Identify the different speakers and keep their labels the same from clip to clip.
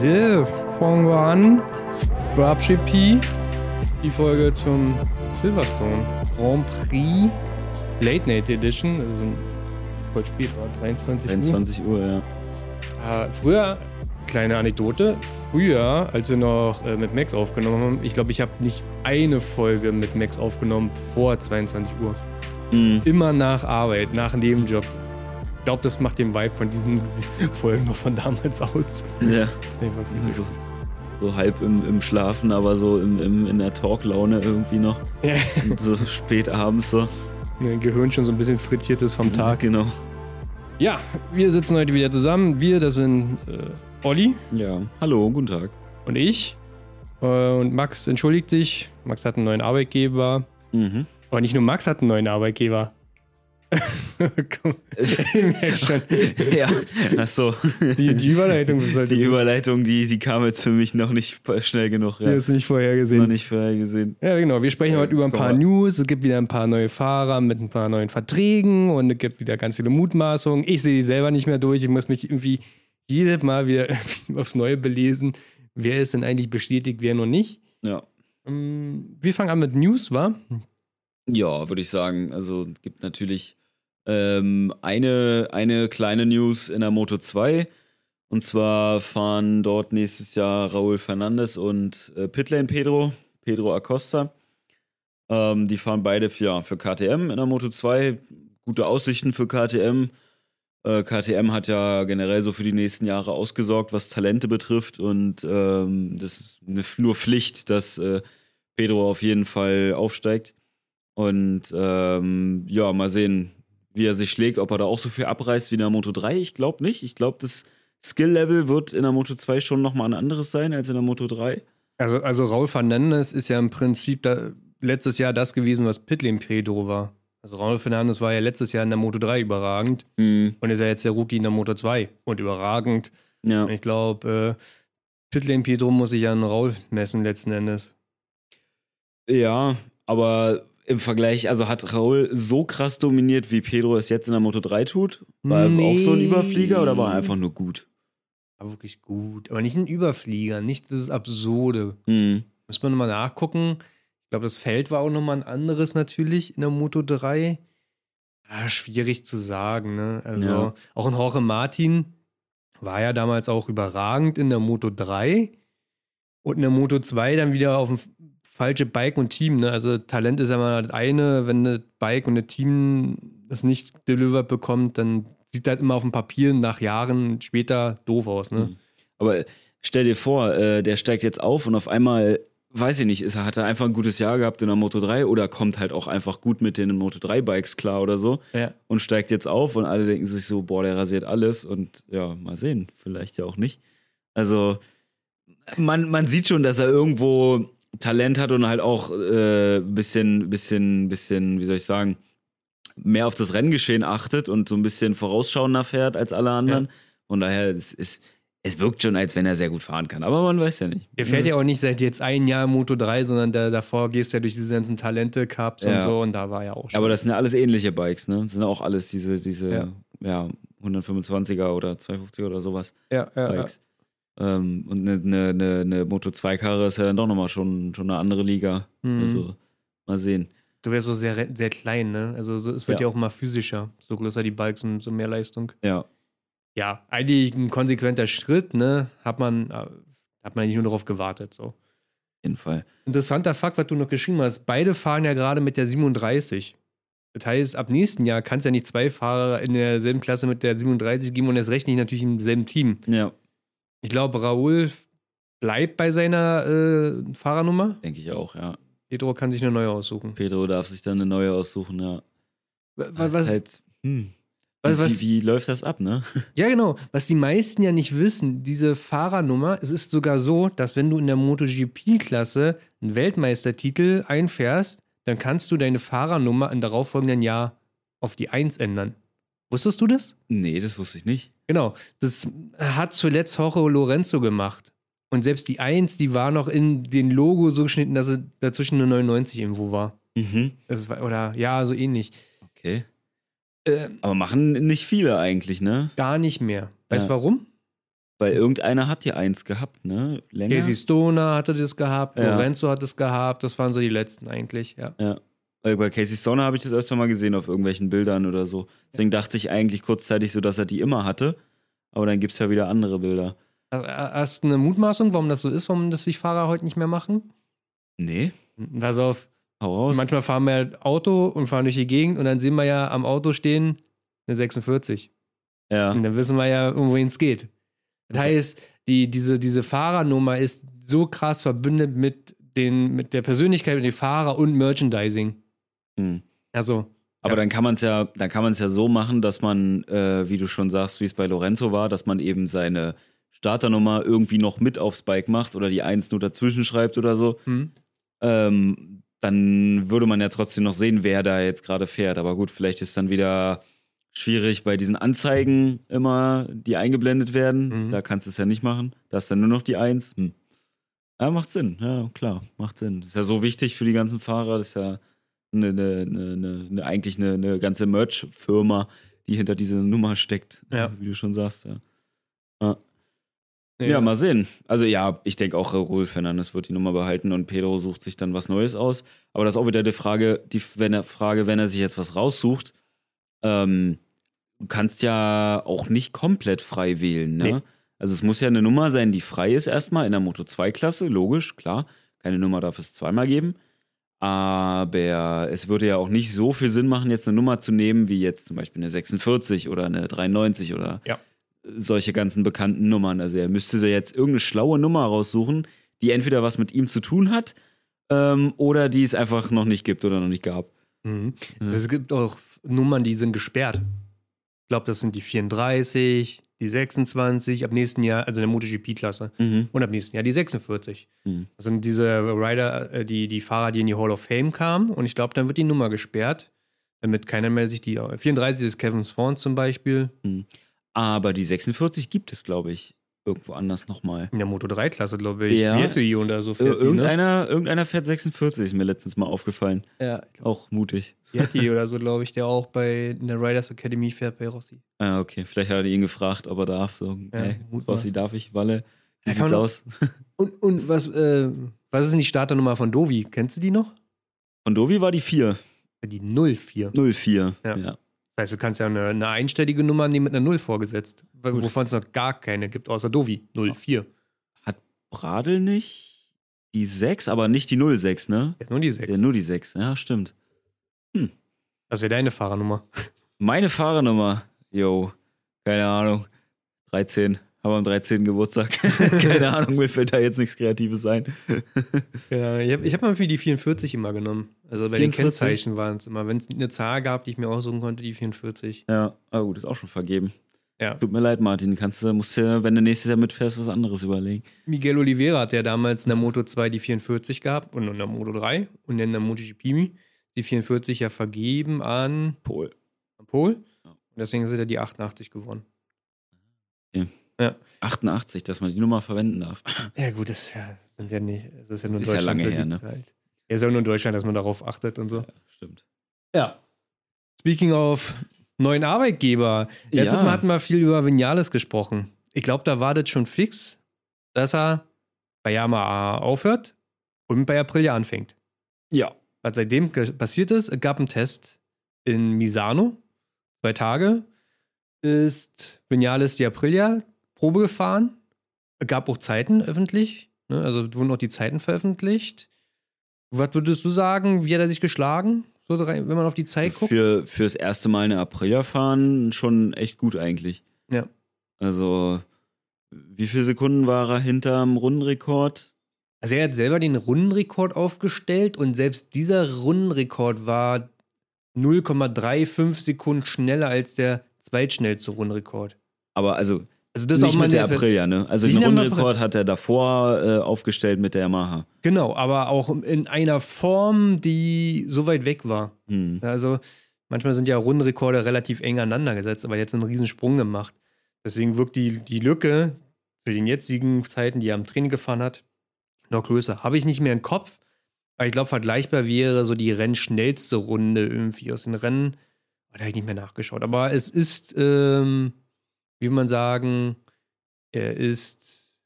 Speaker 1: So, fangen wir an. Grab GP, die Folge zum Silverstone Grand Prix Late Night Edition. Also ist voll spät, war 23 Uhr.
Speaker 2: 21 Uhr, ja.
Speaker 1: Äh, früher, kleine Anekdote, früher, als wir noch äh, mit Max aufgenommen haben, ich glaube, ich habe nicht eine Folge mit Max aufgenommen vor 22 Uhr.
Speaker 2: Mhm.
Speaker 1: Immer nach Arbeit, nach Nebenjob. Ich glaube, das macht den Vibe von diesen Folgen noch von damals aus.
Speaker 2: Ja.
Speaker 1: Nee,
Speaker 2: So, so halb im, im Schlafen, aber so im, im, in der Talklaune irgendwie noch.
Speaker 1: Ja.
Speaker 2: Und so spät abends so.
Speaker 1: Mein Gehirn schon so ein bisschen frittiert ist vom Tag.
Speaker 2: Genau.
Speaker 1: Ja, wir sitzen heute wieder zusammen. Wir, das sind äh, Olli
Speaker 2: Ja. Hallo, guten Tag.
Speaker 1: und ich. Äh, und Max entschuldigt sich. Max hat einen neuen Arbeitgeber.
Speaker 2: Mhm.
Speaker 1: Aber nicht nur Max hat einen neuen Arbeitgeber. Komm, ich merk schon.
Speaker 2: ja, achso.
Speaker 1: Die, die Überleitung sollte
Speaker 2: Die
Speaker 1: gut.
Speaker 2: Überleitung, die, die kam jetzt für mich noch nicht schnell genug.
Speaker 1: Die
Speaker 2: Ja.
Speaker 1: ist nicht vorhergesehen.
Speaker 2: Noch nicht vorhergesehen.
Speaker 1: Ja, genau. Wir sprechen
Speaker 2: Ja,
Speaker 1: heute über ein paar
Speaker 2: mal.
Speaker 1: News. Es gibt wieder ein paar neue Fahrer mit ein paar neuen Verträgen und es gibt wieder ganz viele Mutmaßungen. Ich sehe die selber nicht mehr durch. Ich muss mich irgendwie jedes Mal wieder aufs Neue belesen. Wer ist denn eigentlich bestätigt, wer noch nicht?
Speaker 2: Ja.
Speaker 1: Ähm, Wir fangen an mit News, wa?
Speaker 2: Ja, würde ich sagen. Also es gibt natürlich ähm, eine, eine kleine News in der Moto 2. Und zwar fahren dort nächstes Jahr Raúl Fernandes und äh, Pitlane Pedro, Pedro Acosta. Ähm, die fahren beide für, ja, für KTM in der Moto 2. Gute Aussichten für KTM. Äh, KTM hat ja generell so für die nächsten Jahre ausgesorgt, was Talente betrifft. Und ähm, das ist eine, nur Pflicht, dass äh, Pedro auf jeden Fall aufsteigt. Und ähm, ja, mal sehen, wie er sich schlägt, ob er da auch so viel abreißt wie in der Moto 3. Ich glaube nicht. Ich glaube, das Skill-Level wird in der Moto 2 schon nochmal ein anderes sein als in der Moto 3.
Speaker 1: Also, also Raul Fernandes ist ja im Prinzip da, letztes Jahr das gewesen, was Pitlane Pedro war. Also Raul Fernandes war ja letztes Jahr in der Moto 3 überragend
Speaker 2: Mhm.
Speaker 1: und ist ja jetzt der Rookie in der Moto 2 und überragend.
Speaker 2: Ja.
Speaker 1: Und ich glaube, äh, Pitlane Pedro muss sich an Raul messen letzten Endes.
Speaker 2: ja, aber im Vergleich, also hat Raul so krass dominiert, wie Pedro es jetzt in der Moto 3 tut? War er auch so ein
Speaker 1: Nee.
Speaker 2: Überflieger oder war er einfach nur gut?
Speaker 1: War wirklich gut. Aber nicht ein Überflieger, nicht dieses Absurde.
Speaker 2: Mhm.
Speaker 1: Muss man nochmal nachgucken. Ich glaube, das Feld war auch nochmal ein anderes natürlich in der Moto 3. Ja, schwierig zu sagen, ne? Also,
Speaker 2: Ja.
Speaker 1: auch ein Jorge Martin war ja damals auch überragend in der Moto 3 und in der Moto 2 dann wieder auf dem falsche Bike und Team, ne? Also, Talent ist ja mal das eine, wenn das Bike und das Team das nicht delivered bekommt, dann sieht das immer auf dem Papier nach Jahren später doof aus, ne?
Speaker 2: Mhm. Aber stell dir vor, äh, der steigt jetzt auf und auf einmal, weiß ich nicht, ist, hat er einfach ein gutes Jahr gehabt in der Moto 3 oder kommt halt auch einfach gut mit den Moto 3 Bikes klar oder so
Speaker 1: Ja.
Speaker 2: und steigt jetzt auf und alle denken sich so, boah, der rasiert alles und ja, mal sehen, vielleicht ja auch nicht. Also man, man sieht schon, dass er irgendwo Talent hat und halt auch äh, bisschen, bisschen, bisschen, wie soll ich sagen, mehr auf das Renngeschehen achtet und so ein bisschen vorausschauender fährt als alle anderen. Von daher, es, ist, es wirkt schon, als wenn er sehr gut fahren kann. Aber man weiß ja nicht.
Speaker 1: Der fährt ja auch nicht seit jetzt ein Jahr Moto 3, sondern da, davor gehst du ja durch diese ganzen Talente, Cups und
Speaker 2: Ja.
Speaker 1: so und da war ja auch schon.
Speaker 2: Aber das sind ja alles ähnliche Bikes, ne? Das sind auch alles diese, diese
Speaker 1: Ja.
Speaker 2: ja. 125er oder 250er oder sowas
Speaker 1: ja, ja, ja.
Speaker 2: Bikes. Ähm, und eine, eine, eine, eine Moto 2-Karre ist ja dann doch nochmal schon, schon eine andere Liga.
Speaker 1: Mhm.
Speaker 2: Also mal sehen.
Speaker 1: Du wärst so sehr, sehr klein, ne? Also so, es wird ja.
Speaker 2: Ja.
Speaker 1: auch immer physischer. So größer die Bikes, umso mehr Leistung.
Speaker 2: Ja.
Speaker 1: Ja, eigentlich ein konsequenter Schritt, ne? Hat man, äh, hat man eigentlich nur darauf gewartet, so.
Speaker 2: Auf jeden Fall.
Speaker 1: Interessanter Fakt, was du noch geschrieben hast. Beide fahren ja gerade mit der 37. Das heißt, ab nächsten Jahr kann es ja nicht zwei Fahrer in derselben Klasse mit der 37 geben und erst recht nicht natürlich im selben Team.
Speaker 2: Ja,
Speaker 1: Ich glaube, Raoul bleibt bei seiner äh, Fahrernummer.
Speaker 2: denke ich auch, ja.
Speaker 1: Pedro kann sich eine neue aussuchen.
Speaker 2: Pedro darf sich dann eine neue aussuchen, ja.
Speaker 1: Was, was,
Speaker 2: halt, hm.
Speaker 1: was,
Speaker 2: wie,
Speaker 1: was,
Speaker 2: wie, wie läuft das ab, ne?
Speaker 1: ja, genau. Was die meisten ja nicht wissen, diese Fahrernummer, es ist sogar so, dass wenn du in der MotoGP-Klasse einen Weltmeistertitel einfährst, dann kannst du deine Fahrernummer im darauffolgenden Jahr auf die 1 ändern. Wusstest du das?
Speaker 2: Nee, das wusste ich nicht.
Speaker 1: Genau. Das hat zuletzt Jorge Lorenzo gemacht. Und selbst die 1, die war noch in den Logo so geschnitten, dass sie dazwischen eine 99 irgendwo war.
Speaker 2: Mhm.
Speaker 1: Das war oder ja, so ähnlich.
Speaker 2: Okay.
Speaker 1: Äh,
Speaker 2: Aber machen nicht viele eigentlich, ne?
Speaker 1: gar nicht mehr. Weißt du
Speaker 2: Ja.
Speaker 1: warum?
Speaker 2: Weil irgendeiner hat die Eins gehabt, ne? Länger.
Speaker 1: Casey Stoner hatte das gehabt,
Speaker 2: Ja.
Speaker 1: Lorenzo hat es gehabt, das waren so die letzten eigentlich, ja.
Speaker 2: Ja. Bei Casey Stoner habe ich das öfter mal gesehen auf irgendwelchen Bildern oder so. Deswegen dachte ich eigentlich kurzzeitig so, dass er die immer hatte. Aber dann gibt es ja wieder andere Bilder.
Speaker 1: Hast du eine Mutmaßung, warum das so ist, warum das die Fahrer heute nicht mehr machen?
Speaker 2: Nee,
Speaker 1: Pass auf,
Speaker 2: hau raus.
Speaker 1: manchmal fahren wir Auto und fahren durch die Gegend und dann sehen wir ja am Auto stehen eine 46.
Speaker 2: ja.
Speaker 1: Und dann wissen wir ja, um wohin es geht. Das heißt, die, diese, diese Fahrernummer ist so krass verbündet mit, den, mit der Persönlichkeit mit dem Fahrer und Merchandising.
Speaker 2: Hm.
Speaker 1: Also,
Speaker 2: Aber
Speaker 1: Ja.
Speaker 2: dann kann man es ja, dann kann man es ja so machen, dass man, äh, wie du schon sagst, wie es bei Lorenzo war, dass man eben seine Starternummer irgendwie noch mit aufs Bike macht oder die Eins nur dazwischen schreibt oder so.
Speaker 1: hm.
Speaker 2: ähm, dann würde man ja trotzdem noch sehen, wer da jetzt gerade fährt. Aber gut, vielleicht ist dann wieder schwierig bei diesen Anzeigen immer, die eingeblendet werden.
Speaker 1: Mhm.
Speaker 2: Da kannst du es ja nicht machen. Da ist dann nur noch die Eins. Hm. Ja, macht Sinn. Ja, klar, macht Sinn. Das ist ja so wichtig für die ganzen Fahrer. Das ist ja eine, eine, eine, eine, eigentlich eine, eine ganze Merch-Firma, die hinter dieser Nummer steckt.
Speaker 1: Ja.
Speaker 2: Wie du schon sagst, ja. Ja, mal sehen. Also ja, ich denke auch, Raúl Fernandes wird die Nummer behalten und Pedro sucht sich dann was Neues aus. Aber das ist auch wieder die Frage, die wenn er, Frage, wenn er sich jetzt was raussucht, ähm, du kannst ja auch nicht komplett frei wählen. Ne?
Speaker 1: Nee.
Speaker 2: Also es muss ja eine Nummer sein, die frei ist erstmal in der Moto 2-Klasse, logisch, klar. Keine Nummer darf es zweimal geben. Aber es würde ja auch nicht so viel Sinn machen, jetzt eine Nummer zu nehmen, wie jetzt zum Beispiel eine 46 oder eine 93 oder
Speaker 1: Ja.
Speaker 2: solche ganzen bekannten Nummern. Also er müsste sich jetzt irgendeine schlaue Nummer raussuchen, die entweder was mit ihm zu tun hat ähm, oder die es einfach noch nicht gibt oder noch nicht gab.
Speaker 1: Mhm. Also Es gibt auch Nummern, die sind gesperrt. Ich glaube, das sind die 34, die 26, ab nächsten Jahr, also in der MotoGP-Klasse. Und ab nächsten Jahr die 46.
Speaker 2: Mhm.
Speaker 1: Das sind diese Rider, äh, die, die Fahrer, die in die Hall of Fame kamen. Und ich glaube, dann wird die Nummer gesperrt, damit keiner mehr sich die. 34 ist Kevin Swan zum Beispiel.
Speaker 2: Aber die 46 gibt es, glaube ich, irgendwo anders nochmal.
Speaker 1: In der Moto 3-Klasse, glaube ich.
Speaker 2: Ja.
Speaker 1: Virtui oder so
Speaker 2: Ir
Speaker 1: fährt die, ne?
Speaker 2: irgendeiner, irgendeiner fährt 46, ist mir letztens mal aufgefallen.
Speaker 1: Ja,
Speaker 2: Auch mutig.
Speaker 1: Virtui oder so, glaube ich, der auch bei in der Riders Academy fährt bei Rossi.
Speaker 2: Ah, okay. Vielleicht hat er ihn gefragt, ob er darf. So,
Speaker 1: Ja,
Speaker 2: hey. Rossi, darf ich? Walle? Wie
Speaker 1: Ja,
Speaker 2: sieht's aus?
Speaker 1: Und, und was, äh, was ist denn die Starternummer von Dovi? Kennst du die noch?
Speaker 2: Von Dovi war die 4.
Speaker 1: Die 04.
Speaker 2: 04.
Speaker 1: Ja.
Speaker 2: ja.
Speaker 1: Das heißt, du kannst ja eine, eine einstellige Nummer nehmen mit einer 0 vorgesetzt, wovon es noch gar keine gibt, außer Dovi. 04.
Speaker 2: Bradel nicht? Die 6, aber nicht die 06, ne?
Speaker 1: Der hat nur die 6.
Speaker 2: Der nur die 6, ja, stimmt.
Speaker 1: Das wäre deine Fahrernummer.
Speaker 2: Meine Fahrernummer, yo, keine Ahnung, 13, haben am 13. Geburtstag. keine Ahnung, mir fällt da jetzt nichts Kreatives ein.
Speaker 1: Ja, ich habe hab mal für die 44 immer genommen. Also bei den
Speaker 2: 44?
Speaker 1: Kennzeichen waren es immer. Wenn es eine Zahl gab, die ich mir aussuchen konnte, die 44.
Speaker 2: Ja, aber gut, ist auch schon vergeben.
Speaker 1: Ja.
Speaker 2: Tut mir leid, Martin, kannst du, musst dir, wenn du nächstes Jahr mitfährst, was anderes überlegen.
Speaker 1: Miguel Oliveira hat ja damals in der Moto 2 die 44 gehabt und in der Moto 3 und in der MotoGP die 44 ja vergeben an,
Speaker 2: Pol.
Speaker 1: an Pol.
Speaker 2: Ja.
Speaker 1: Und deswegen ist er die 88 gewonnen.
Speaker 2: 88, dass man die Nummer verwenden darf.
Speaker 1: Ja, gut, das ist ja, sind ja nicht, das ist ja nur in
Speaker 2: Ist ja
Speaker 1: Deutschland
Speaker 2: lange
Speaker 1: so
Speaker 2: her, ne?
Speaker 1: Zeit. Ja, ist ja nur in Deutschland, dass man darauf achtet und so.
Speaker 2: Stimmt.
Speaker 1: Ja. Speaking of neuen Arbeitgeber. Letztes
Speaker 2: Ja.
Speaker 1: Mal hatten wir viel über Vinales gesprochen. Ich glaube, da war das schon fix, dass er bei Yamaha aufhört und bei Aprilia anfängt.
Speaker 2: Ja.
Speaker 1: Was seitdem passiert ist, es gab einen Test in Misano, zwei Tage, ist Vinales die Aprilia Probe gefahren. Gab auch Zeiten öffentlich, ne? also wurden auch die Zeiten veröffentlicht. Was würdest du sagen, wie hat er sich geschlagen, so wenn man auf die Zeit guckt?
Speaker 2: Für, fürs erste Mal eine Aprilia fahren schon echt gut eigentlich.
Speaker 1: Ja.
Speaker 2: Also, wie viele Sekunden war er hinterm Rundenrekord?
Speaker 1: Also er hat selber den Rundenrekord aufgestellt und selbst dieser Rundenrekord war 0,35 Sekunden schneller als der zweitschnellste Rundenrekord.
Speaker 2: Aber also
Speaker 1: Also das ist
Speaker 2: nicht
Speaker 1: auch mal
Speaker 2: mit der
Speaker 1: eine-
Speaker 2: Aprilia, ne? Also den Rundenrekord hat er davor äh, aufgestellt mit der Yamaha.
Speaker 1: Genau, aber auch in einer Form, die so weit weg war.
Speaker 2: Hm.
Speaker 1: Also manchmal sind ja Rundenrekorde relativ eng aneinander gesetzt, aber jetzt einen riesen Sprung gemacht. Deswegen wirkt die, die Lücke zu den jetzigen Zeiten, die er am Training gefahren hat, noch größer. Habe ich nicht mehr im Kopf, aber ich glaube, vergleichbar wäre so die rennschnellste Runde irgendwie aus den Rennen. Aber Da habe ich nicht mehr nachgeschaut. Aber es ist, ähm, wie will man sagen, er ist,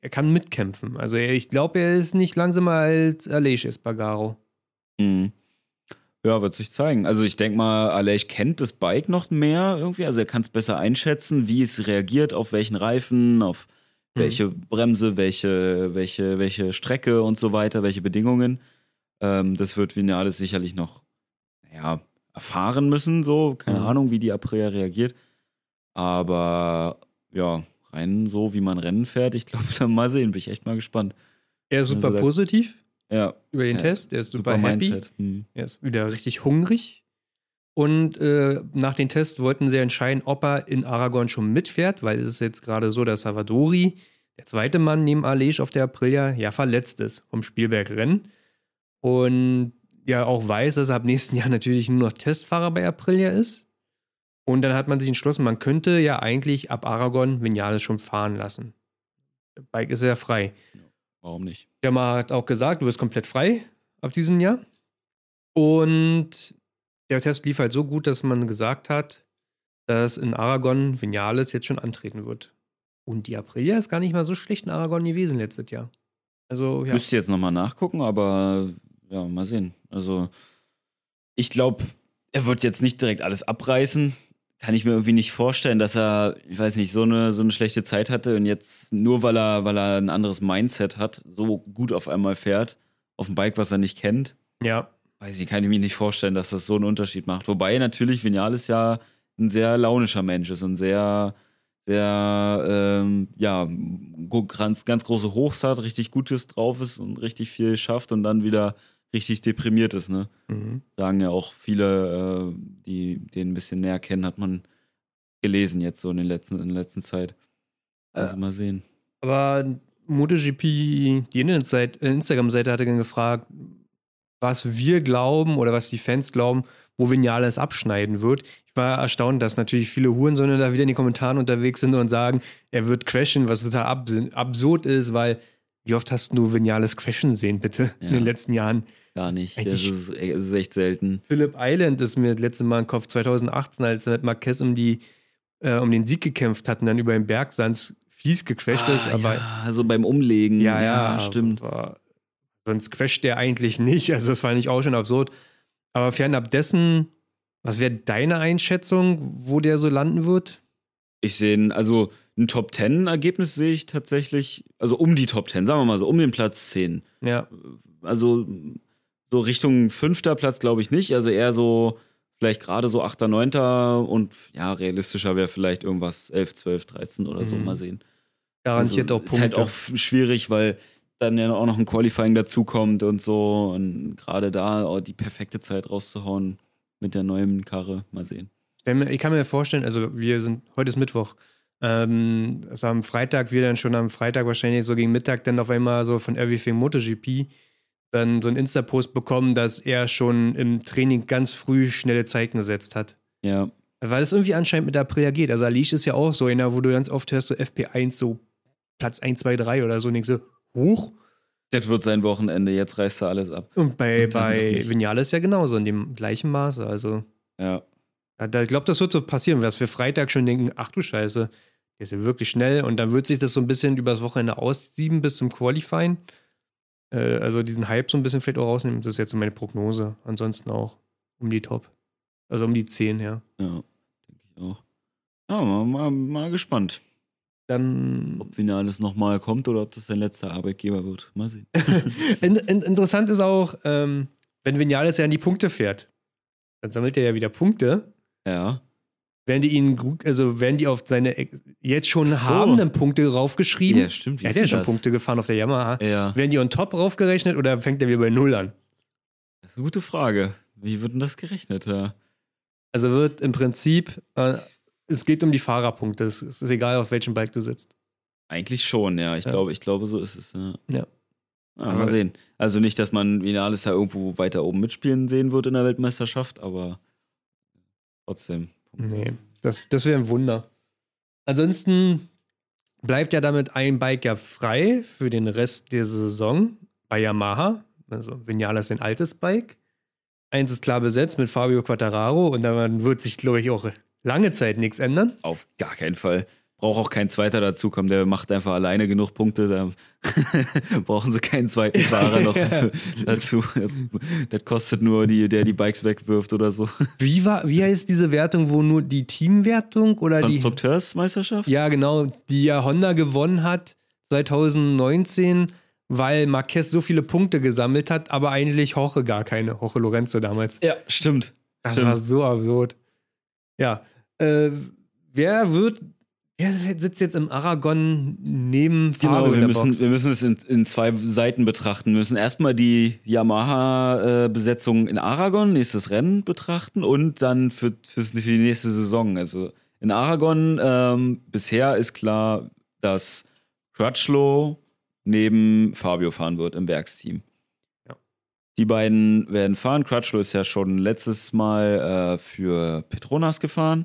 Speaker 1: er kann mitkämpfen. Also er, ich glaube, er ist nicht langsamer als Aleix Espargaro.
Speaker 2: Mhm. Ja, wird sich zeigen. Also ich denke mal, Aleix kennt das Bike noch mehr irgendwie. Also er kann es besser einschätzen, wie es reagiert, auf welchen Reifen, auf
Speaker 1: Mhm.
Speaker 2: welche Bremse, welche, welche, welche Strecke und so weiter, welche Bedingungen. Ähm, das wird Vinales sicherlich noch, naja, erfahren müssen, so. Keine
Speaker 1: Mhm.
Speaker 2: Ahnung, wie die Aprilia reagiert. Aber ja, rein so, wie man Rennen fährt, ich glaube, dann mal sehen, bin ich echt mal gespannt.
Speaker 1: Er ist super
Speaker 2: Also
Speaker 1: positiv
Speaker 2: Ja,
Speaker 1: über den
Speaker 2: Ja,
Speaker 1: Test. Er ist super, happy.
Speaker 2: Mindset. Hm.
Speaker 1: Er ist wieder richtig hungrig. Und äh, nach dem Test wollten sie entscheiden, ob er in Aragon schon mitfährt, weil es ist jetzt gerade so, dass Savadori, der zweite Mann neben Alej auf der Aprilia, ja verletzt ist vom Spielbergrennen. Und ja auch weiß, dass er ab nächsten Jahr natürlich nur noch Testfahrer bei Aprilia ist. Und dann hat man sich entschlossen, man könnte ja eigentlich ab Aragon Vinales schon fahren lassen. Der Bike ist ja frei.
Speaker 2: Warum nicht?
Speaker 1: Der Mann hat auch gesagt, du bist komplett frei ab diesem Jahr. Und der Test lief halt so gut, dass man gesagt hat, dass in Aragon Vinales jetzt schon antreten wird. Und die Aprilia ist gar nicht mal so schlecht in Aragon gewesen letztes Jahr. Also, ja.
Speaker 2: Müsste jetzt nochmal nachgucken, aber ja, mal sehen. Also, ich glaube, er wird jetzt nicht direkt alles abreißen. Kann ich mir irgendwie nicht vorstellen, dass er, ich weiß nicht, so eine, so eine schlechte Zeit hatte und jetzt nur weil er, weil er ein anderes Mindset hat, so gut auf einmal fährt, auf dem Bike, was er nicht kennt.
Speaker 1: Ja,
Speaker 2: Weiß ich, kann ich mir nicht vorstellen, dass das so einen Unterschied macht. Wobei natürlich Vinales ja ein sehr launischer Mensch ist und sehr, sehr, ähm, ja, ganz, ganz große Hochs hat, richtig Gutes drauf ist und richtig viel schafft und dann wieder richtig deprimiert ist, ne?
Speaker 1: mhm.
Speaker 2: Sagen ja auch viele, äh, die den ein bisschen näher kennen, hat man gelesen jetzt so in, den letzten, in der letzten Zeit. Also mal sehen.
Speaker 1: aber MotoGP, die Internetseite- äh, Instagram-Seite hatte dann gefragt, was wir glauben oder was die Fans glauben, wo Vinales abschneiden wird. Ich war erstaunt, dass natürlich viele Hurensöhne da wieder in den Kommentaren unterwegs sind und sagen, er wird crashen, was total abs- absurd ist, weil wie oft hast du Vinales crashen sehen, bitte, in
Speaker 2: Ja.
Speaker 1: den letzten Jahren?
Speaker 2: Gar nicht. Das ist, es ist echt selten.
Speaker 1: Philip Island ist mir das letzte Mal im Kopf 2018, als mit Marquez um, die, äh, um den Sieg gekämpft hat und dann über den Berg ganz fies gecrashed ist,
Speaker 2: Ah,
Speaker 1: aber
Speaker 2: ja, also beim Umlegen.
Speaker 1: Ja, ja,
Speaker 2: stimmt.
Speaker 1: Aber sonst crasht der eigentlich nicht. Also, das war nicht auch schon absurd. Aber fernab dessen, was wäre deine Einschätzung, wo der so landen wird?
Speaker 2: Ich sehe, ein- also ein Top 10 Ergebnis sehe ich tatsächlich, also um die Top 10, sagen wir mal so, um den Platz 10.
Speaker 1: Ja,
Speaker 2: Also so Richtung fünfter Platz glaube ich nicht, also eher so vielleicht gerade so 8., 9. und ja, realistischer wäre vielleicht irgendwas 11, 12, 13 oder so,
Speaker 1: Mhm.
Speaker 2: mal sehen.
Speaker 1: garantiert
Speaker 2: also,
Speaker 1: auch Punkte.
Speaker 2: Ist halt auch schwierig, weil dann ja auch noch ein Qualifying dazukommt und so und gerade da auch die perfekte Zeit rauszuhauen mit der neuen Karre, mal sehen.
Speaker 1: Ich kann mir vorstellen, also wir sind, heute ist Mittwoch, ähm, also am Freitag, wir dann schon am Freitag wahrscheinlich so gegen Mittag dann auf einmal so von Everything MotoGP dann so einen Insta-Post bekommen, dass er schon im Training ganz früh schnelle Zeiten gesetzt hat.
Speaker 2: Ja,
Speaker 1: Weil es irgendwie anscheinend mit der Aprilia geht. Also Alish ist ja auch so einer, wo du ganz oft hörst, so FP1, so Platz 1, 2, 3 oder so, und denkst so, hoch.
Speaker 2: das wird sein Wochenende, jetzt reißt er alles ab.
Speaker 1: Und bei,
Speaker 2: Und
Speaker 1: bei. Vinales ja genauso, in dem gleichen Maße. Also,
Speaker 2: Ja.
Speaker 1: da, da, ich glaube, das wird so passieren, dass wir Freitag schon denken, ach du Scheiße, der ist ja wirklich schnell. Und dann wird sich das so ein bisschen übers Wochenende aussieben bis zum Qualifying. Äh, also diesen Hype so ein bisschen vielleicht auch rausnehmen. Das ist jetzt so meine Prognose. Ansonsten auch um die Top. Also um die 10, ja.
Speaker 2: Ja, denke ich auch. Ja, mal, mal, mal gespannt,
Speaker 1: Dann
Speaker 2: ob Finales nochmal kommt oder ob das sein letzter Arbeitgeber wird. Mal sehen.
Speaker 1: In, in, interessant ist auch, ähm, wenn Vinales ja an die Punkte fährt, dann sammelt er ja wieder Punkte.
Speaker 2: ja.
Speaker 1: Werden die ihn, also werden die auf seine jetzt schon
Speaker 2: so.
Speaker 1: habenden Punkte raufgeschrieben?
Speaker 2: Ja, stimmt. Wie
Speaker 1: er hat ja schon
Speaker 2: das?
Speaker 1: Punkte gefahren auf der Yamaha.
Speaker 2: Ja,
Speaker 1: Werden die on top raufgerechnet oder fängt er wieder bei Null an?
Speaker 2: das ist eine gute Frage. Wie wird denn das gerechnet? Ja.
Speaker 1: Also wird im Prinzip, äh, es geht um die Fahrerpunkte. Es, es ist egal, auf welchem Bike du sitzt.
Speaker 2: Eigentlich schon, ja. Ich,
Speaker 1: Ja.
Speaker 2: Glaube, ich glaube, so ist es. Ja.
Speaker 1: Ja.
Speaker 2: Ah, mal sehen. Also nicht, dass man Vinales da irgendwo weiter oben mitspielen sehen wird in der Weltmeisterschaft, aber trotzdem.
Speaker 1: Nee, das, das wäre ein Wunder. Ansonsten bleibt ja damit ein Bike ja frei für den Rest der Saison bei Yamaha. Also Vinales ein altes Bike. Eins ist klar besetzt mit Fabio Quattararo und daran wird sich, glaube ich, auch lange Zeit nichts ändern.
Speaker 2: Auf gar keinen Fall. Braucht auch kein zweiter dazukommen, der macht einfach alleine genug Punkte, da brauchen sie keinen zweiten Fahrer noch dazu. Das kostet nur die, der die Bikes wegwirft oder so.
Speaker 1: Wie, war, wie heißt diese Wertung, wo nur die Teamwertung oder die.
Speaker 2: Konstrukteursmeisterschaft?
Speaker 1: Ja, genau, die ja Honda gewonnen hat 2019, weil Marquez so viele Punkte gesammelt hat, aber eigentlich Jorge gar keine. Jorge Lorenzo damals.
Speaker 2: ja stimmt.
Speaker 1: Das
Speaker 2: Stimmt.
Speaker 1: war so absurd. Ja. Äh, wer wird. Wer sitzt jetzt im Aragon neben Fabio
Speaker 2: Genau, wir müssen, wir müssen es in, in zwei Seiten betrachten. Wir müssen erstmal die Yamaha-Besetzung in Aragon, nächstes Rennen betrachten und dann für, für die nächste Saison. Also in Aragon ähm, bisher ist klar, dass Crutchlow neben Fabio fahren wird im Werksteam.
Speaker 1: Ja.
Speaker 2: Die beiden werden fahren. Crutchlow ist ja schon letztes Mal äh, für Petronas gefahren.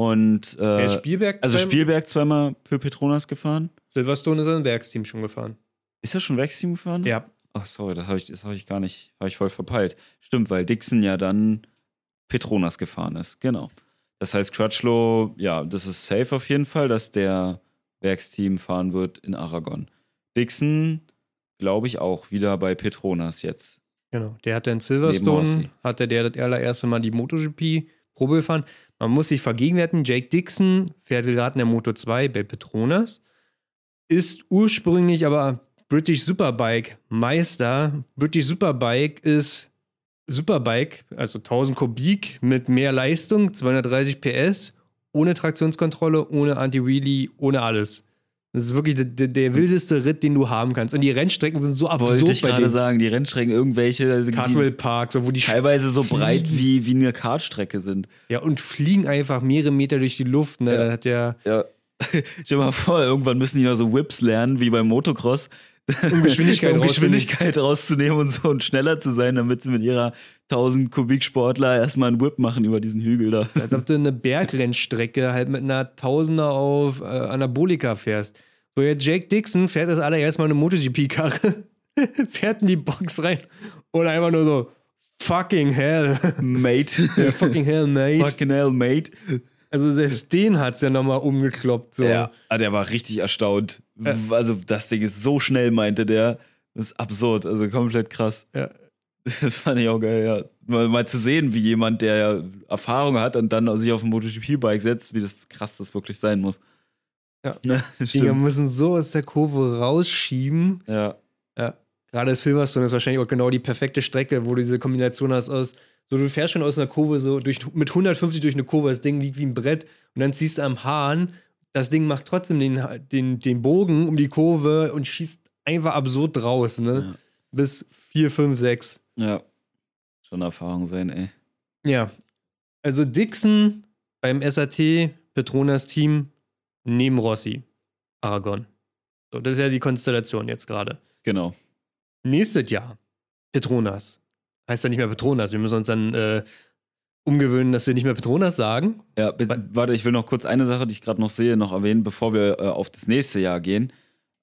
Speaker 2: Und äh,
Speaker 1: ist Spielberg.
Speaker 2: also Spielberg zweimal für Petronas gefahren.
Speaker 1: Silverstone ist ein Werksteam schon gefahren.
Speaker 2: Ist er schon Werksteam gefahren?
Speaker 1: Ja.
Speaker 2: Ach, sorry, das habe ich, das hab ich gar nicht, habe ich voll verpeilt. Stimmt, weil Dixon ja dann Petronas gefahren ist. Genau. Das heißt, Crutchlow, ja, das ist safe auf jeden Fall, dass der Werksteam fahren wird in Aragon. Dixon, glaube ich, auch wieder bei Petronas jetzt.
Speaker 1: Genau. Der in
Speaker 2: Neben
Speaker 1: Silverstone, hatte der das allererste Mal die MotoGP-Probe gefahren. Man muss sich vergegenwärtigen, Jake Dixon fährt gerade in der Moto 2 bei Petronas, ist ursprünglich aber British Superbike Meister. British Superbike ist Superbike, also 1000 Kubik mit mehr Leistung, 230 PS, ohne Traktionskontrolle, ohne Anti-Wheelie, ohne alles. Das ist wirklich der, der, der wildeste Ritt, den du haben kannst. Und die Rennstrecken sind so
Speaker 2: Wollte
Speaker 1: absurd
Speaker 2: ich
Speaker 1: bei
Speaker 2: gerade sagen, die Rennstrecken, irgendwelche, sind die
Speaker 1: Cardwell Park, so wo die
Speaker 2: teilweise so breit wie, wie eine Kartstrecke sind.
Speaker 1: Ja, und fliegen einfach mehrere Meter durch die Luft. Ne?
Speaker 2: Ja.
Speaker 1: Das hat ja
Speaker 2: Ja. Stell dir mal vor, irgendwann müssen die noch so Whips lernen, wie beim Motocross.
Speaker 1: Um Geschwindigkeit
Speaker 2: um
Speaker 1: rauszunehmen.
Speaker 2: Geschwindigkeit rauszunehmen und so und schneller zu sein, damit sie mit ihrer 1000 Kubik Sportler erstmal einen Whip machen über diesen Hügel da.
Speaker 1: Als ob du eine Bergrennstrecke halt mit einer Tausender auf äh, Anabolika fährst. So, jetzt Jake Dixon fährt das allererst mal eine MotoGP-Karre, fährt in die Box rein und einfach nur so fucking hell.
Speaker 2: Mate.
Speaker 1: ja, fucking hell, mate.
Speaker 2: Fucking hell, Mate.
Speaker 1: Also selbst den hat's ja nochmal umgekloppt. So.
Speaker 2: Ja, ah, der war richtig erstaunt.
Speaker 1: Ja.
Speaker 2: Also, das Ding ist so schnell, meinte der. Das ist absurd, also komplett krass.
Speaker 1: Ja.
Speaker 2: Das fand ich auch geil, ja. Mal, mal zu sehen, wie jemand, der ja Erfahrung hat und dann sich auf ein MotoGP-Bike setzt, wie das krass das wirklich sein muss.
Speaker 1: Ja.
Speaker 2: Ne,
Speaker 1: Dinger müssen so aus der Kurve rausschieben.
Speaker 2: Ja.
Speaker 1: Gerade Silverstone ist wahrscheinlich auch genau die perfekte Strecke, wo du diese Kombination hast aus, so du fährst schon aus einer Kurve so durch, mit 150 durch eine Kurve, das Ding liegt wie ein Brett und dann ziehst du am Hahn, das Ding macht trotzdem den, den, den Bogen um die Kurve und schießt einfach absurd raus, ne?
Speaker 2: Ja.
Speaker 1: Bis 4, 5, 6.
Speaker 2: ja. Schon Erfahrung sein, ey.
Speaker 1: Ja. Also Dixon beim SAT, Petronas Team, neben Rossi, Aragon. So, das ist ja die Konstellation jetzt gerade.
Speaker 2: Genau.
Speaker 1: Nächstes Jahr Petronas. Heißt ja nicht mehr Petronas. Wir müssen uns dann äh, umgewöhnen, dass wir nicht mehr Petronas sagen.
Speaker 2: Ja, warte, ich will noch kurz eine Sache, die ich gerade noch sehe, noch erwähnen, bevor wir äh, auf das nächste Jahr gehen.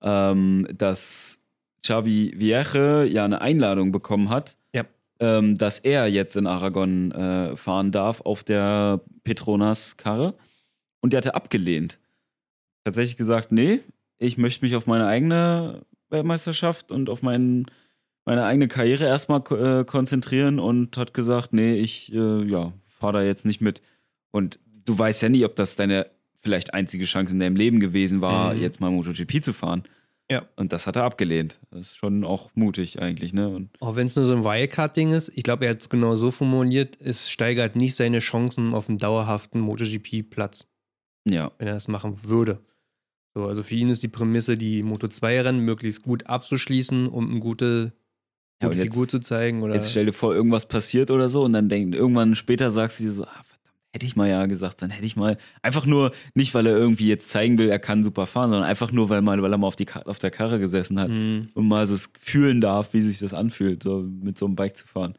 Speaker 2: Ähm, dass Xavi Vieche ja eine Einladung bekommen hat,
Speaker 1: Ja.
Speaker 2: ähm, dass er jetzt in Aragon äh, fahren darf auf der Petronas-Karre. Und der hatte abgelehnt. Tatsächlich gesagt, nee, ich möchte mich auf meine eigene Weltmeisterschaft und auf meinen, meine eigene Karriere erstmal äh, konzentrieren und hat gesagt, nee, ich äh, ja, fahre da jetzt nicht mit. Und du weißt ja nie, ob das deine vielleicht einzige Chance in deinem Leben gewesen war,
Speaker 1: Mhm.
Speaker 2: jetzt mal MotoGP zu fahren.
Speaker 1: Ja.
Speaker 2: Und das hat er abgelehnt. Das ist schon auch mutig eigentlich, ne? Und
Speaker 1: Auch wenn es nur so ein Wildcard-Ding ist. Ich glaube, er hat es genau so formuliert, es steigert nicht seine Chancen auf einen dauerhaften MotoGP-Platz,
Speaker 2: ja,
Speaker 1: wenn er das machen würde. So, also für ihn ist die Prämisse, die Moto2-Rennen möglichst gut abzuschließen, um eine gute,
Speaker 2: Ja,
Speaker 1: gute Figur zu zeigen. Oder
Speaker 2: jetzt stell dir vor, irgendwas passiert oder so und dann denk, irgendwann später sagst du dir so, ah, verdammt, hätte ich mal ja gesagt, dann hätte ich mal, einfach nur, nicht weil er irgendwie jetzt zeigen will, er kann super fahren, sondern einfach nur, weil, mal, weil er mal auf, die, auf der Karre gesessen hat
Speaker 1: Mhm.
Speaker 2: und mal so fühlen darf, wie sich das anfühlt, so mit so einem Bike zu fahren.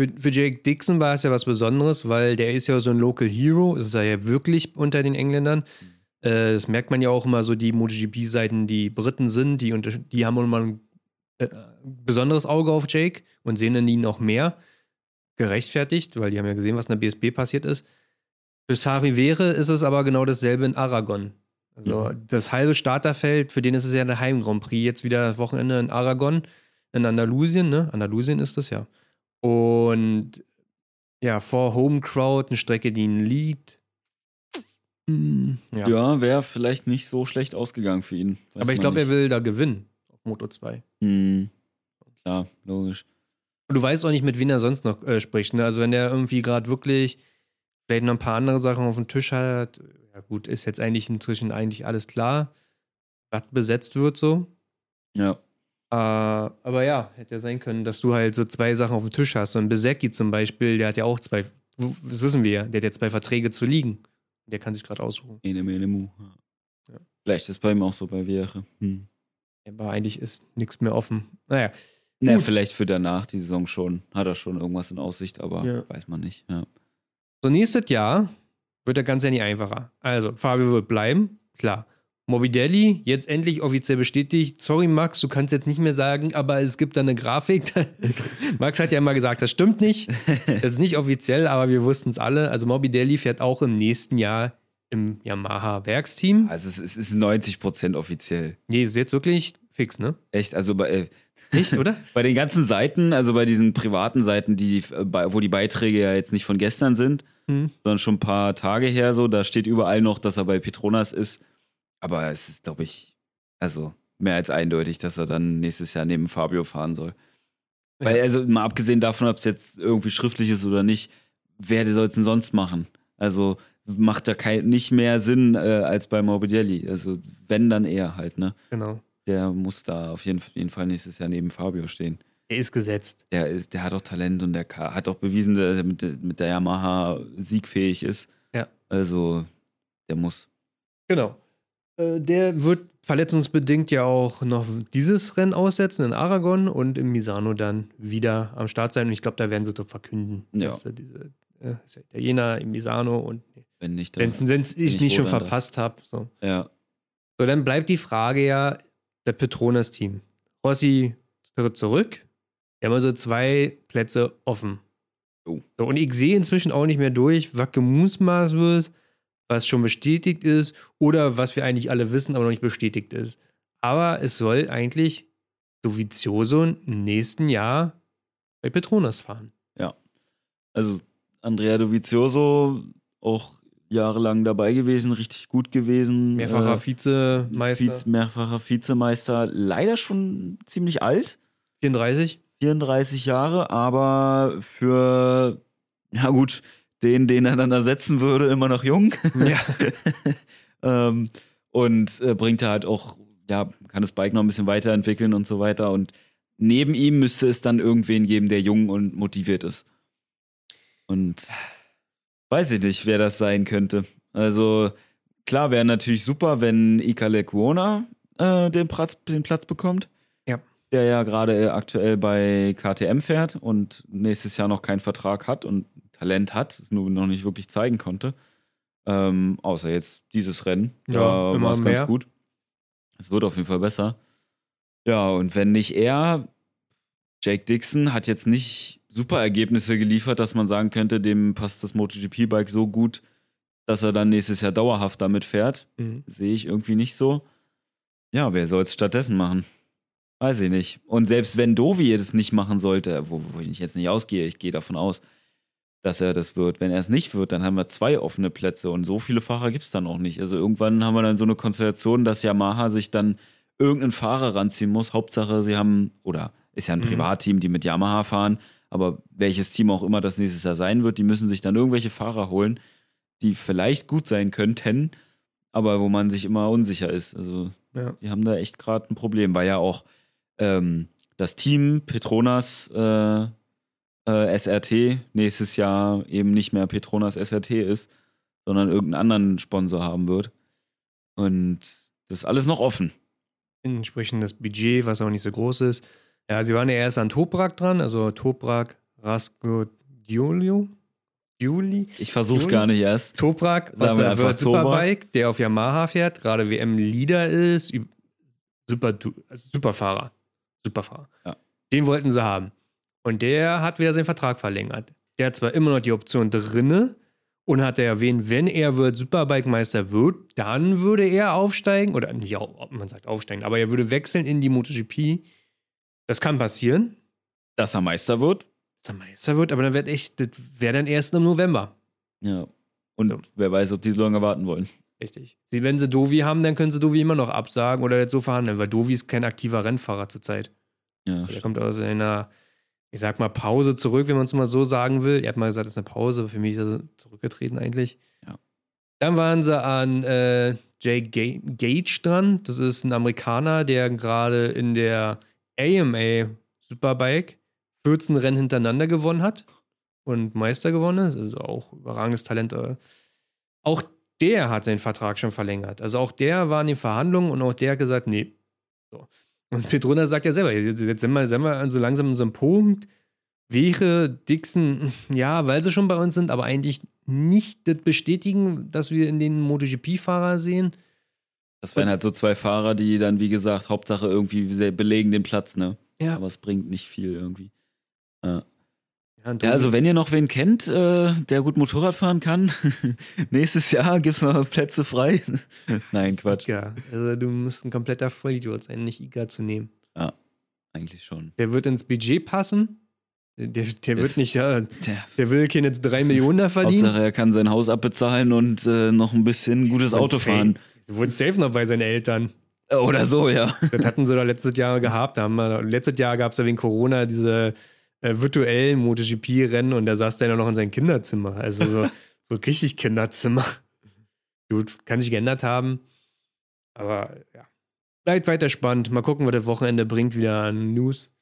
Speaker 1: Für, für Jake Dixon war es ja was Besonderes, weil der ist ja so ein Local Hero, ist er ja wirklich unter den Engländern. Äh, das merkt man ja auch immer so, die MotoGP-Seiten, die Briten sind, die, die haben immer ein äh, besonderes Auge auf Jake und sehen in ihn auch mehr. Gerechtfertigt, weil die haben ja gesehen, was in der BSB passiert ist. Für Sari Vere ist es aber genau dasselbe in Aragon. Also das halbe Starterfeld, für den ist es ja der Heim Grand Prix, jetzt wieder das Wochenende in Aragon, in Andalusien, ne? Andalusien ist das ja. Und ja, vor Home Crowd, eine Strecke, die ihn liegt. Hm, ja.
Speaker 2: Ja, wäre vielleicht nicht so schlecht ausgegangen für ihn. Weiß
Speaker 1: Aber ich glaube, er will da gewinnen Moto 2.
Speaker 2: Hm. Klar, logisch.
Speaker 1: Und du weißt auch nicht, mit wem er sonst noch äh, spricht. Ne? Also wenn der irgendwie gerade wirklich vielleicht noch ein paar andere Sachen auf dem Tisch hat, ja gut, ist jetzt eigentlich inzwischen eigentlich alles klar, was besetzt wird so.
Speaker 2: Ja.
Speaker 1: Äh, aber ja, hätte ja sein können, dass du halt so zwei Sachen auf dem Tisch hast. So ein Besecki zum Beispiel, der hat ja auch zwei, das wissen wir ja, der hat ja zwei Verträge zu liegen. Der kann sich gerade aussuchen.
Speaker 2: Ene, mene, mu.
Speaker 1: Ja.
Speaker 2: Vielleicht ist bei ihm auch so bei Wäre. Hm.
Speaker 1: Aber eigentlich ist nichts mehr offen. Naja,
Speaker 2: Na,
Speaker 1: Gut.
Speaker 2: vielleicht für danach die Saison schon. Hat er schon irgendwas in Aussicht, aber
Speaker 1: Ja.
Speaker 2: weiß man nicht. Ja.
Speaker 1: So, nächstes Jahr wird der Ganze ja nicht einfacher. Also, Fabio wird bleiben, klar. Morbidelli, jetzt endlich offiziell bestätigt. Sorry, Max, du kannst jetzt nicht mehr sagen, aber es gibt da eine Grafik. Max hat ja immer gesagt, das stimmt nicht. Das ist nicht offiziell, aber wir wussten es alle. Also, Morbidelli fährt auch im nächsten Jahr im Yamaha-Werksteam.
Speaker 2: Also es ist, es ist 90% offiziell.
Speaker 1: Nee, ist jetzt wirklich fix, ne?
Speaker 2: Echt, also bei, äh,
Speaker 1: Nicht, oder?
Speaker 2: bei den ganzen Seiten, also bei diesen privaten Seiten, die, äh, wo die Beiträge ja jetzt nicht von gestern sind,
Speaker 1: Hm.
Speaker 2: sondern schon ein paar Tage her so, da steht überall noch, dass er bei Petronas ist. Aber es ist, glaube ich, also mehr als eindeutig, dass er dann nächstes Jahr neben Fabio fahren soll. Weil,
Speaker 1: Ja.
Speaker 2: also mal abgesehen davon, ob es jetzt irgendwie schriftlich ist oder nicht, wer soll es denn sonst machen? Also macht da kein, nicht mehr Sinn äh, als bei Morbidelli. Also wenn, dann er halt, ne?
Speaker 1: Genau.
Speaker 2: Der muss da auf jeden, jeden Fall nächstes Jahr neben Fabio stehen.
Speaker 1: Er ist gesetzt.
Speaker 2: Der, ist, der hat auch Talent und der hat auch bewiesen, dass er mit, der- mit der Yamaha siegfähig ist.
Speaker 1: Ja.
Speaker 2: Also, der muss.
Speaker 1: Genau. Äh, der wird verletzungsbedingt ja auch noch dieses Rennen aussetzen in Aragon und im Misano dann wieder am Start sein. Und ich glaube, da werden sie doch verkünden,
Speaker 2: Ja.
Speaker 1: dass äh, diese äh, ist ja Italiener im Misano und
Speaker 2: Wenn nicht,
Speaker 1: wenn ich
Speaker 2: ich
Speaker 1: nicht schon verpasst habe. So.
Speaker 2: Ja.
Speaker 1: so, dann bleibt die Frage ja, der Petronas-Team. Rossi tritt zurück. Wir haben also zwei Plätze offen.
Speaker 2: Oh.
Speaker 1: So, und ich sehe inzwischen auch nicht mehr durch, was gemusmaßt wird, was schon bestätigt ist oder was wir eigentlich alle wissen, aber noch nicht bestätigt ist. Aber es soll eigentlich Dovizioso im nächsten Jahr bei Petronas fahren.
Speaker 2: Also, Andrea Dovizioso auch jahrelang dabei gewesen, richtig gut gewesen.
Speaker 1: Mehrfacher
Speaker 2: Äh,
Speaker 1: Vizemeister.
Speaker 2: Vize, mehrfacher Vizemeister. Leider schon ziemlich alt.
Speaker 1: 34.
Speaker 2: 34 Jahre, aber für, ja gut, den, den er dann ersetzen würde, immer noch jung.
Speaker 1: Ja.
Speaker 2: ähm, und äh, bringt er halt auch, ja, kann das Bike noch ein bisschen weiterentwickeln und so weiter. Und neben ihm müsste es dann irgendwen geben, der jung und motiviert ist. Und weiß ich nicht, wer das sein könnte. Also, klar, wäre natürlich super, wenn Ika Lekuona äh, den, Platz, den Platz bekommt.
Speaker 1: Ja.
Speaker 2: Der ja gerade äh, aktuell bei KTM fährt und nächstes Jahr noch keinen Vertrag hat und Talent hat, es nur noch nicht wirklich zeigen konnte. Ähm, außer jetzt dieses Rennen.
Speaker 1: Ja,
Speaker 2: da war es ganz gut. Es wird auf jeden Fall besser. Ja, und wenn nicht er, Jake Dixon hat jetzt nicht super Ergebnisse geliefert, dass man sagen könnte, dem passt das MotoGP-Bike so gut, dass er dann nächstes Jahr dauerhaft damit fährt.
Speaker 1: Mhm.
Speaker 2: Sehe ich irgendwie nicht so. Ja, wer soll es stattdessen machen? Weiß ich nicht. Und selbst wenn Dovi das nicht machen sollte, wo, wo ich jetzt nicht ausgehe, ich gehe davon aus, dass er das wird. Wenn er es nicht wird, dann haben wir zwei offene Plätze und so viele Fahrer gibt es dann auch nicht. Also irgendwann haben wir dann so eine Konstellation, dass Yamaha sich dann irgendeinen Fahrer ranziehen muss. Hauptsache, sie haben, oder ist ja ein
Speaker 1: Mhm.
Speaker 2: Privatteam, die mit Yamaha fahren, aber welches Team auch immer das nächstes Jahr sein wird, die müssen sich dann irgendwelche Fahrer holen, die vielleicht gut sein könnten, aber wo man sich immer unsicher ist. Also
Speaker 1: Ja.
Speaker 2: die haben da echt gerade ein Problem, weil ja auch ähm, das Team Petronas äh, äh, SRT nächstes Jahr eben nicht mehr Petronas SRT ist, sondern irgendeinen anderen Sponsor haben wird. Und das ist alles noch offen.
Speaker 1: entsprechendes Budget, was auch nicht so groß ist. Ja, sie waren ja erst an Toprak dran, also Toprak Rasko Giulio. Juli?
Speaker 2: Ich versuch's
Speaker 1: Juli?
Speaker 2: gar nicht erst.
Speaker 1: Toprak, was
Speaker 2: Sagen wir
Speaker 1: der
Speaker 2: einfach
Speaker 1: World
Speaker 2: Toprak.
Speaker 1: Superbike, der auf Yamaha fährt, gerade WM-Leader ist, super, also Superfahrer. Superfahrer.
Speaker 2: Ja.
Speaker 1: Den wollten sie haben. Und der hat wieder seinen Vertrag verlängert. Der hat zwar immer noch die Option drinne und hat er erwähnt, wenn er wird Superbike-Meister wird, dann würde er aufsteigen, oder nicht, man sagt aufsteigen, aber er würde wechseln in die MotoGP. Das kann passieren.
Speaker 2: Dass er Meister wird.
Speaker 1: Dass er Meister wird, aber dann wird echt, das wäre dann erst im November.
Speaker 2: Ja. Und so. wer weiß, ob die so lange warten wollen.
Speaker 1: Richtig. Sie, wenn sie Dovi haben, dann können sie Dovi immer noch absagen oder jetzt so verhandeln, weil Dovi ist kein aktiver Rennfahrer zurzeit. Ja. Der kommt aus einer ich sag mal, Pause zurück, wenn man es mal so sagen will. Er hat mal gesagt, es ist eine Pause, aber für mich ist er zurückgetreten eigentlich.
Speaker 2: Ja.
Speaker 1: Dann waren sie an äh, Jay Gage dran. Das ist ein Amerikaner, der gerade in der AMA Superbike 14 Rennen hintereinander gewonnen hat und Meister gewonnen ist. Also auch überragendes Talent. Äh. Auch der hat seinen Vertrag schon verlängert. Also auch der war in den Verhandlungen und auch der hat gesagt, nee. So. Und Petrona sagt ja selber, jetzt sind wir, sind wir so langsam in so einem Punkt, wäre Dixon, ja, weil sie schon bei uns sind, aber eigentlich nicht das bestätigen, dass wir in den MotoGP-Fahrer sehen.
Speaker 2: Das wären halt so zwei Fahrer, die dann, wie gesagt, Hauptsache irgendwie belegen den Platz, ne?
Speaker 1: Ja.
Speaker 2: Aber es bringt nicht viel irgendwie. Ja. Ja, ja, also wenn ihr noch wen kennt, äh, der gut Motorrad fahren kann, nächstes Jahr gibt es noch Plätze frei. Nein, Quatsch.
Speaker 1: Iga. Also du musst ein kompletter Vollidiot sein, nicht Iga zu nehmen.
Speaker 2: Ja, eigentlich schon.
Speaker 1: Der wird ins Budget passen. Der, der wird nicht, ja, der will keine drei Millionen da verdienen.
Speaker 2: Hauptsache, er kann sein Haus abbezahlen und äh, noch ein bisschen gutes Auto fahren.
Speaker 1: Sie wurden safe noch bei seinen Eltern.
Speaker 2: Oder so, ja.
Speaker 1: Das hatten sie doch letztes Jahr gehabt. Da haben wir, letztes Jahr gab es ja wegen Corona diese äh, virtuellen MotoGP-Rennen und da saß der noch in seinem Kinderzimmer. Also so, so richtig Kinderzimmer. Gut, kann sich geändert haben. Aber ja. Bleibt weiter spannend. Mal gucken, was das Wochenende bringt wieder an News.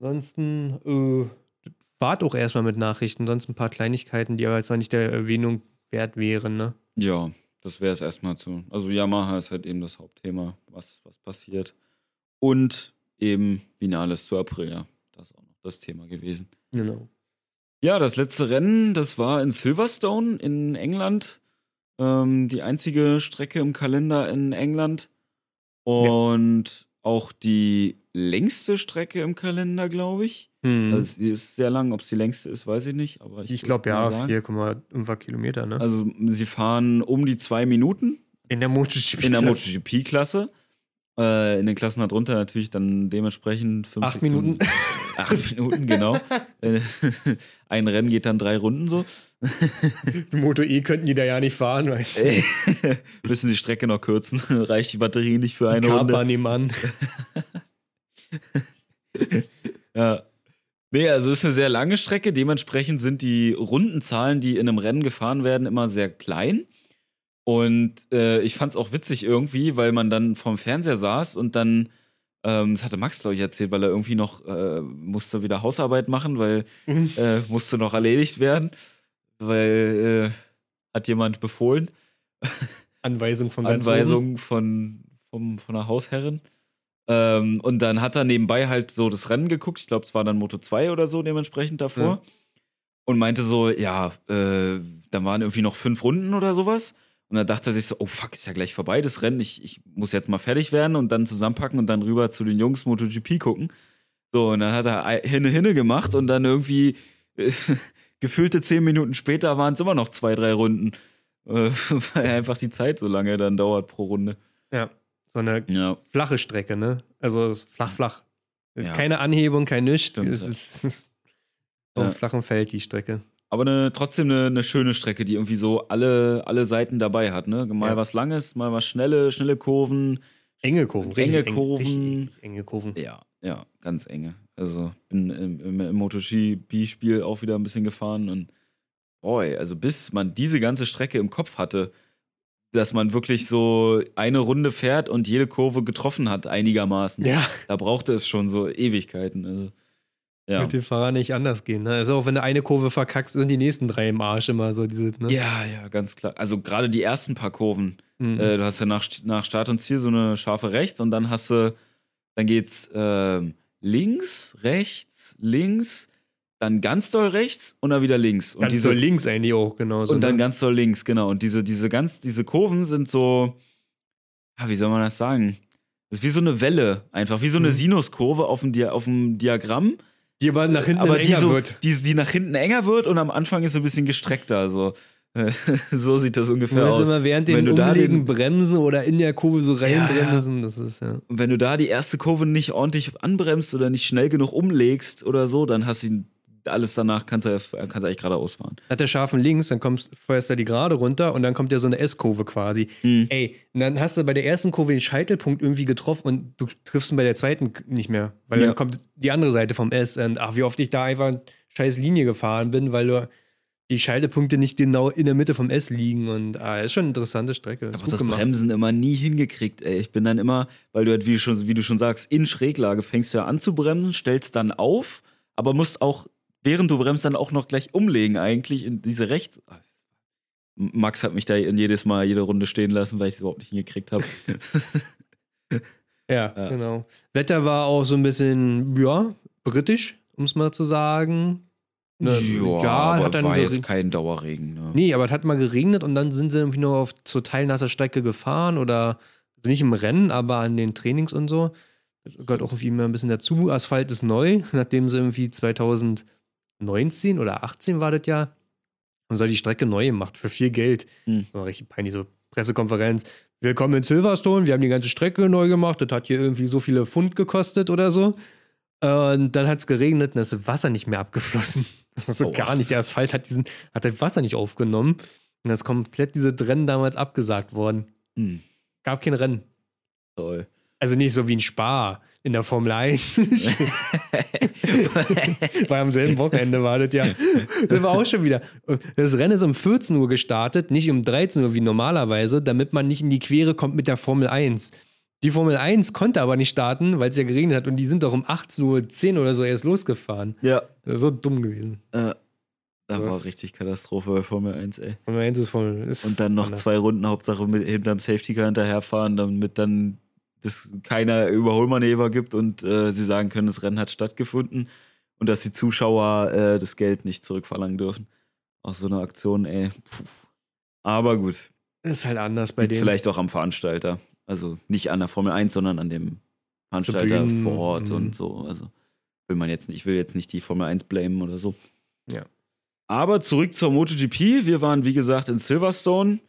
Speaker 1: Ansonsten äh, wart auch erstmal mit Nachrichten, sonst ein paar Kleinigkeiten, die aber jetzt noch nicht der Erwähnung wert wären, ne?
Speaker 2: Ja, das wäre es erstmal zu. Also Yamaha ist halt eben das Hauptthema, was, was passiert. Und eben Finales zu April, ja. Das auch das Thema gewesen.
Speaker 1: Genau.
Speaker 2: Ja, das letzte Rennen, das war in Silverstone in England. Ähm, die einzige Strecke im Kalender in England. Und. Auch die längste Strecke im Kalender, glaube ich.
Speaker 1: Hm.
Speaker 2: Also die ist sehr lang. Ob es die längste ist, weiß ich nicht. Aber ich,
Speaker 1: ich glaube ja, 4,5 Kilometer. Ne?
Speaker 2: Also sie fahren um die zwei Minuten.
Speaker 1: In der MotoGP-Klasse.
Speaker 2: In der MotoGP-Klasse. Äh, in den Klassen darunter natürlich dann dementsprechend
Speaker 1: fünf Acht Sekunden. Minuten.
Speaker 2: Acht Minuten, genau. Äh, ein Rennen geht dann drei Runden so.
Speaker 1: Moto E könnten die da ja nicht fahren, weißt du.
Speaker 2: Müssen die Strecke noch kürzen. Reicht die Batterie nicht für eine die Runde.
Speaker 1: Nebenan.
Speaker 2: ja. Nee, also es ist eine sehr lange Strecke. Dementsprechend sind die Rundenzahlen, die in einem Rennen gefahren werden, immer sehr klein. Und äh, ich fand es auch witzig irgendwie, weil man dann vorm Fernseher saß und dann, ähm, das hatte Max, glaube ich, erzählt, weil er irgendwie noch äh, musste wieder Hausarbeit machen, weil mhm. äh, musste noch erledigt werden, weil äh, hat jemand befohlen.
Speaker 1: Anweisung von
Speaker 2: ganz Anweisung von, vom, von der Hausherrin. Ähm, und dann hat er nebenbei halt so das Rennen geguckt. Ich glaube, es war dann Moto 2 oder so dementsprechend davor. Mhm. Und meinte so, ja, äh, da waren irgendwie noch fünf Runden oder sowas. Und dann dachte er sich so, oh fuck, ist ja gleich vorbei das Rennen. Ich, ich muss jetzt mal fertig werden und dann zusammenpacken und dann rüber zu den Jungs MotoGP gucken. So, und dann hat er Hinne Hinne gemacht und dann irgendwie äh, gefühlte zehn Minuten später waren es immer noch zwei, drei Runden. Äh, weil einfach die Zeit so lange dann dauert pro Runde.
Speaker 1: Ja, so eine ja. flache Strecke, ne? Also flach, flach. Ja. Keine Anhebung, kein Nichts. Es ist auf ja. flachem Feld, die Strecke.
Speaker 2: Aber eine, trotzdem eine, eine, schöne Strecke, die irgendwie so alle, alle Seiten dabei hat. Ne? Mal ja. was Langes, mal was schnelle, schnelle Kurven.
Speaker 1: Enge Kurven,
Speaker 2: enge Kurven.
Speaker 1: Richtig, enge Kurven.
Speaker 2: Ja, ja, ganz enge. Also bin im, im, im MotoGP-Spiel auch wieder ein bisschen gefahren und boy, also bis man diese ganze Strecke im Kopf hatte, dass man wirklich so eine Runde fährt und jede Kurve getroffen hat, einigermaßen.
Speaker 1: Ja.
Speaker 2: Da brauchte es schon so Ewigkeiten. Also
Speaker 1: ja. Wird dem Fahrer nicht anders gehen. Ne? Also auch wenn du eine Kurve verkackst, sind die nächsten drei im Arsch immer so diese. Ne?
Speaker 2: Ja, ja, ganz klar. Also gerade die ersten paar Kurven. Mhm. Äh, du hast ja nach, nach Start und Ziel so eine scharfe rechts und dann hast du, dann geht's äh, links, rechts, links, dann ganz doll rechts und dann wieder links. Und
Speaker 1: ganz
Speaker 2: diese,
Speaker 1: doll links eigentlich auch, genau.
Speaker 2: Und dann ne? ganz doll links, genau. Und diese, diese ganz, diese Kurven sind so, ja, wie soll man das sagen? Das ist wie so eine Welle, einfach, wie so eine mhm. Sinuskurve auf dem, Dia auf dem Diagramm
Speaker 1: die aber nach hinten
Speaker 2: aber
Speaker 1: enger
Speaker 2: die so,
Speaker 1: wird.
Speaker 2: Die, die nach hinten enger wird und am Anfang ist ein bisschen gestreckter. So. so sieht das ungefähr
Speaker 1: Du musst
Speaker 2: aus.
Speaker 1: immer während
Speaker 2: Wenn
Speaker 1: dem
Speaker 2: du da
Speaker 1: Umlegen
Speaker 2: den-
Speaker 1: bremsen oder in der Kurve so
Speaker 2: Ja,
Speaker 1: reinbremsen. Das ist ja.
Speaker 2: Und wenn du da die erste Kurve nicht ordentlich anbremst oder nicht schnell genug umlegst oder so, dann hast du alles danach, kannst du, kannst du eigentlich geradeaus fahren.
Speaker 1: Hat der scharfen links, dann kommst, feuerst du die gerade runter und dann kommt ja so eine S-Kurve quasi.
Speaker 2: Mhm.
Speaker 1: Ey, und dann hast du bei der ersten Kurve den Scheitelpunkt irgendwie getroffen und du triffst ihn bei der zweiten nicht mehr. Weil
Speaker 2: Ja.
Speaker 1: dann kommt die andere Seite vom S und ach, wie oft ich da einfach scheiß Linie gefahren bin, weil du die Scheitelpunkte nicht genau in der Mitte vom S liegen und ah, ist schon eine interessante Strecke. Ist
Speaker 2: Aber das
Speaker 1: gemacht.
Speaker 2: Bremsen immer nie hingekriegt, ey. Ich bin dann immer, weil du halt, wie du schon, wie du schon sagst, in Schräglage fängst du ja an zu bremsen, stellst dann auf, aber musst auch, während du bremst, dann auch noch gleich umlegen, eigentlich in diese rechts. Max hat mich da jedes Mal jede Runde stehen lassen, weil ich es überhaupt nicht hingekriegt habe.
Speaker 1: Ja,
Speaker 2: Ja.
Speaker 1: genau. Wetter war auch so ein bisschen, ja, britisch, um es mal zu sagen. Ne,
Speaker 2: aber
Speaker 1: hat dann
Speaker 2: war jetzt kein Dauerregen. Ne?
Speaker 1: Nee, aber es hat mal geregnet und dann sind sie irgendwie nur auf zur teilnasser Strecke gefahren oder also nicht im Rennen, aber an den Trainings und so. Das gehört auch irgendwie immer ein bisschen dazu. Asphalt ist neu, nachdem sie irgendwie 2019 oder 18 war das ja. Und soll die Strecke neu gemacht für viel Geld.
Speaker 2: Hm.
Speaker 1: War richtig peinlich, so Pressekonferenz. Willkommen in Silverstone, wir haben die ganze Strecke neu gemacht. Das hat hier irgendwie so viele Pfund gekostet oder so. Und dann hat es geregnet und das Wasser nicht mehr abgeflossen. Das ist so
Speaker 2: Aua.
Speaker 1: gar nicht. Der Asphalt hat, diesen, hat das Wasser nicht aufgenommen. Und da ist komplett diese Rennen damals abgesagt worden.
Speaker 2: Hm,
Speaker 1: Gab kein Rennen.
Speaker 2: toll.
Speaker 1: Also nicht so wie ein Spar in der Formel 1. Weil am selben Wochenende war das ja. Das war auch schon wieder. Das Rennen ist um 14 Uhr gestartet, nicht um 13 Uhr wie normalerweise, damit man nicht in die Quere kommt mit der Formel 1. Die Formel 1 konnte aber nicht starten, weil es ja geregnet hat und die sind doch um 18.10 Uhr oder so erst losgefahren.
Speaker 2: ja,
Speaker 1: Das ist so dumm gewesen.
Speaker 2: äh, da war richtig Katastrophe bei Formel 1, ey.
Speaker 1: Formel 1 ist voll. Ist
Speaker 2: Und dann noch
Speaker 1: anders.
Speaker 2: zwei Runden Hauptsache mit hinterm Safety Car hinterherfahren, damit dann das keiner Überholmanöver gibt und äh, sie sagen können, das Rennen hat stattgefunden und dass die Zuschauer äh, das Geld nicht zurückverlangen dürfen. Aus so einer Aktion, ey. Puh. Aber gut,
Speaker 1: Ist halt anders bei denen.
Speaker 2: vielleicht auch am Veranstalter. Also nicht an der Formel 1, sondern an dem Veranstalter
Speaker 1: Tribünen,
Speaker 2: vor Ort
Speaker 1: mhm.
Speaker 2: und so. Also will man jetzt nicht, ich will jetzt nicht die Formel 1 blamen oder so.
Speaker 1: Ja.
Speaker 2: Aber zurück zur MotoGP. Wir waren, wie gesagt, in Silverstone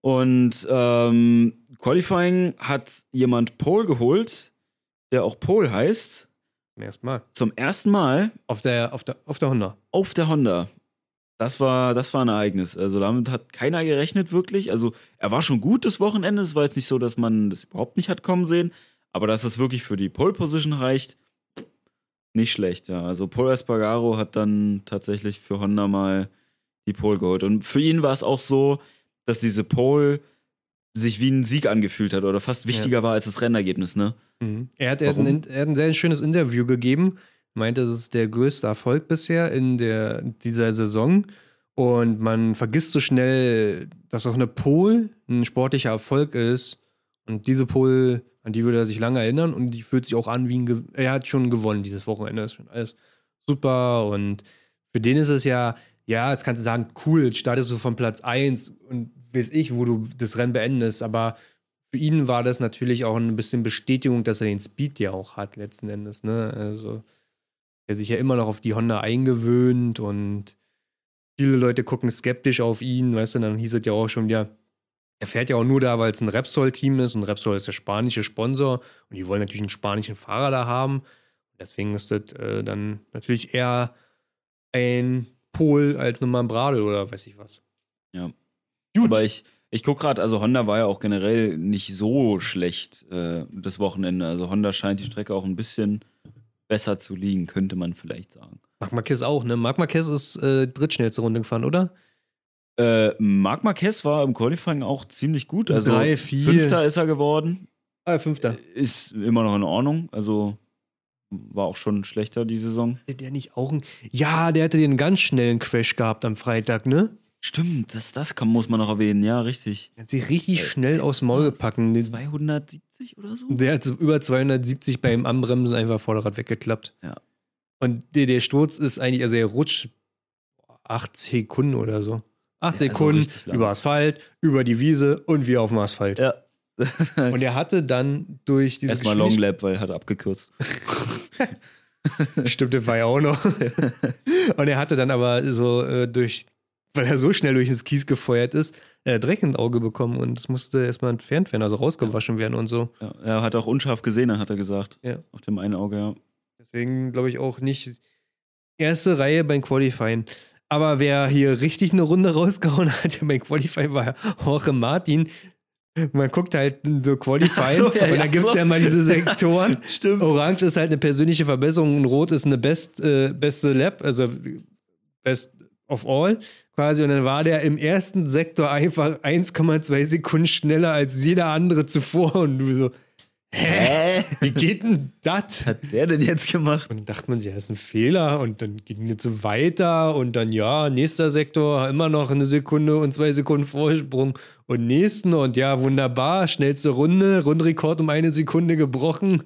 Speaker 2: und ähm, Qualifying hat jemand Pole geholt, der auch Pole heißt,
Speaker 1: Erstmal.
Speaker 2: zum ersten Mal
Speaker 1: Auf der, auf der, auf der Honda.
Speaker 2: auf der Honda. Das war, das war ein Ereignis. Also damit hat keiner gerechnet wirklich. Also er war schon gut das Wochenende. Es war jetzt nicht so, dass man das überhaupt nicht hat kommen sehen. Aber dass es wirklich für die Pole Position reicht, nicht schlecht. Ja. Also Paul Espargaro hat dann tatsächlich für Honda mal die Pole geholt. Und für ihn war es auch so, dass diese Pole sich wie ein Sieg angefühlt hat oder fast wichtiger war als das Rennergebnis, ne?
Speaker 1: Mhm. Er, hat, er, hat ein, er hat ein sehr schönes Interview gegeben, meinte, das ist der größte Erfolg bisher in der, dieser Saison. Und man vergisst so schnell, dass auch eine Pole ein sportlicher Erfolg ist. Und diese Pole, an die würde er sich lange erinnern und die fühlt sich auch an wie ein. Ge er hat schon gewonnen dieses Wochenende. Das ist schon alles super. Und für den ist es ja, ja, jetzt kannst du sagen, cool, jetzt startest du von Platz 1 und weiß ich, wo du das Rennen beendest. Aber für ihn war das natürlich auch ein bisschen Bestätigung, dass er den Speed ja auch hat, letzten Endes. Ne? Also, er sich ja immer noch auf die Honda eingewöhnt und viele Leute gucken skeptisch auf ihn, weißt du, dann hieß es ja auch schon wieder, er fährt ja auch nur da, weil es ein Repsol-Team ist und Repsol ist der spanische Sponsor und die wollen natürlich einen spanischen Fahrer da haben. Deswegen ist das äh, dann natürlich eher ein Pol als nochmal ein Bradel oder weiß ich was.
Speaker 2: Ja.
Speaker 1: Gut.
Speaker 2: Aber ich, ich gucke gerade, also Honda war ja auch generell nicht so schlecht äh, das Wochenende. Also Honda scheint die Strecke auch ein bisschen besser zu liegen, könnte man vielleicht sagen.
Speaker 1: Marc Marquez auch, ne? Marc Marquez ist äh, drittschnellste Runde gefahren, oder?
Speaker 2: Äh, Marc Marquez war im Qualifying auch ziemlich gut. Also
Speaker 1: Drei, vier.
Speaker 2: Fünfter ist er geworden.
Speaker 1: Ah, Fünfter.
Speaker 2: Ist immer noch in Ordnung. Also war auch schon schlechter die Saison.
Speaker 1: Hatte der nicht auch einen. Ja, der hatte den ganz schnellen Crash gehabt am Freitag, ne?
Speaker 2: Stimmt, das, das kann, muss man noch erwähnen. Ja, richtig.
Speaker 1: Der hat sich richtig
Speaker 2: Äh,
Speaker 1: schnell aufs Maul gepacken. Der,
Speaker 2: 270 oder so?
Speaker 1: der hat so über 270 beim Anbremsen einfach Vorderrad weggeklappt.
Speaker 2: Ja.
Speaker 1: Und der, der Sturz ist eigentlich, also er rutscht acht Sekunden oder so. Acht
Speaker 2: Ja, also
Speaker 1: Sekunden
Speaker 2: lang.
Speaker 1: über Asphalt, über die Wiese und wieder auf dem Asphalt.
Speaker 2: Ja.
Speaker 1: Und er hatte dann durch diese
Speaker 2: Erstmal Long Lap, weil er hat abgekürzt.
Speaker 1: Stimmt, das war ja auch noch. und er hatte dann aber so äh, durch weil er so schnell durch das Kies gefeuert ist, äh, Dreck ins Auge bekommen und es musste erstmal entfernt werden, also rausgewaschen werden und so.
Speaker 2: Ja, er hat auch unscharf gesehen, dann hat er gesagt.
Speaker 1: Ja.
Speaker 2: Auf dem einen Auge, ja.
Speaker 1: Deswegen glaube ich auch nicht erste Reihe beim Qualifying. Aber wer hier richtig eine Runde rausgehauen hat beim Qualifying war Jorge Martin. Man guckt halt so Qualifying
Speaker 2: so, ja,
Speaker 1: und dann gibt es
Speaker 2: so.
Speaker 1: ja mal diese Sektoren.
Speaker 2: Stimmt.
Speaker 1: Orange ist halt eine persönliche Verbesserung und Rot ist eine best, äh, beste Lab, also Best of All quasi. Und dann war der im ersten Sektor einfach 1,2 Sekunden schneller als jeder andere zuvor. Und du so, hä? Wie geht denn das?
Speaker 2: Hat der denn jetzt gemacht?
Speaker 1: Und dann dachte man sich, ja, das ist ein Fehler. Und dann ging es so weiter. Und dann, ja, nächster Sektor, immer noch eine Sekunde und zwei Sekunden Vorsprung. Und nächsten, und ja, wunderbar, schnellste Runde, Rundrekord um eine Sekunde gebrochen.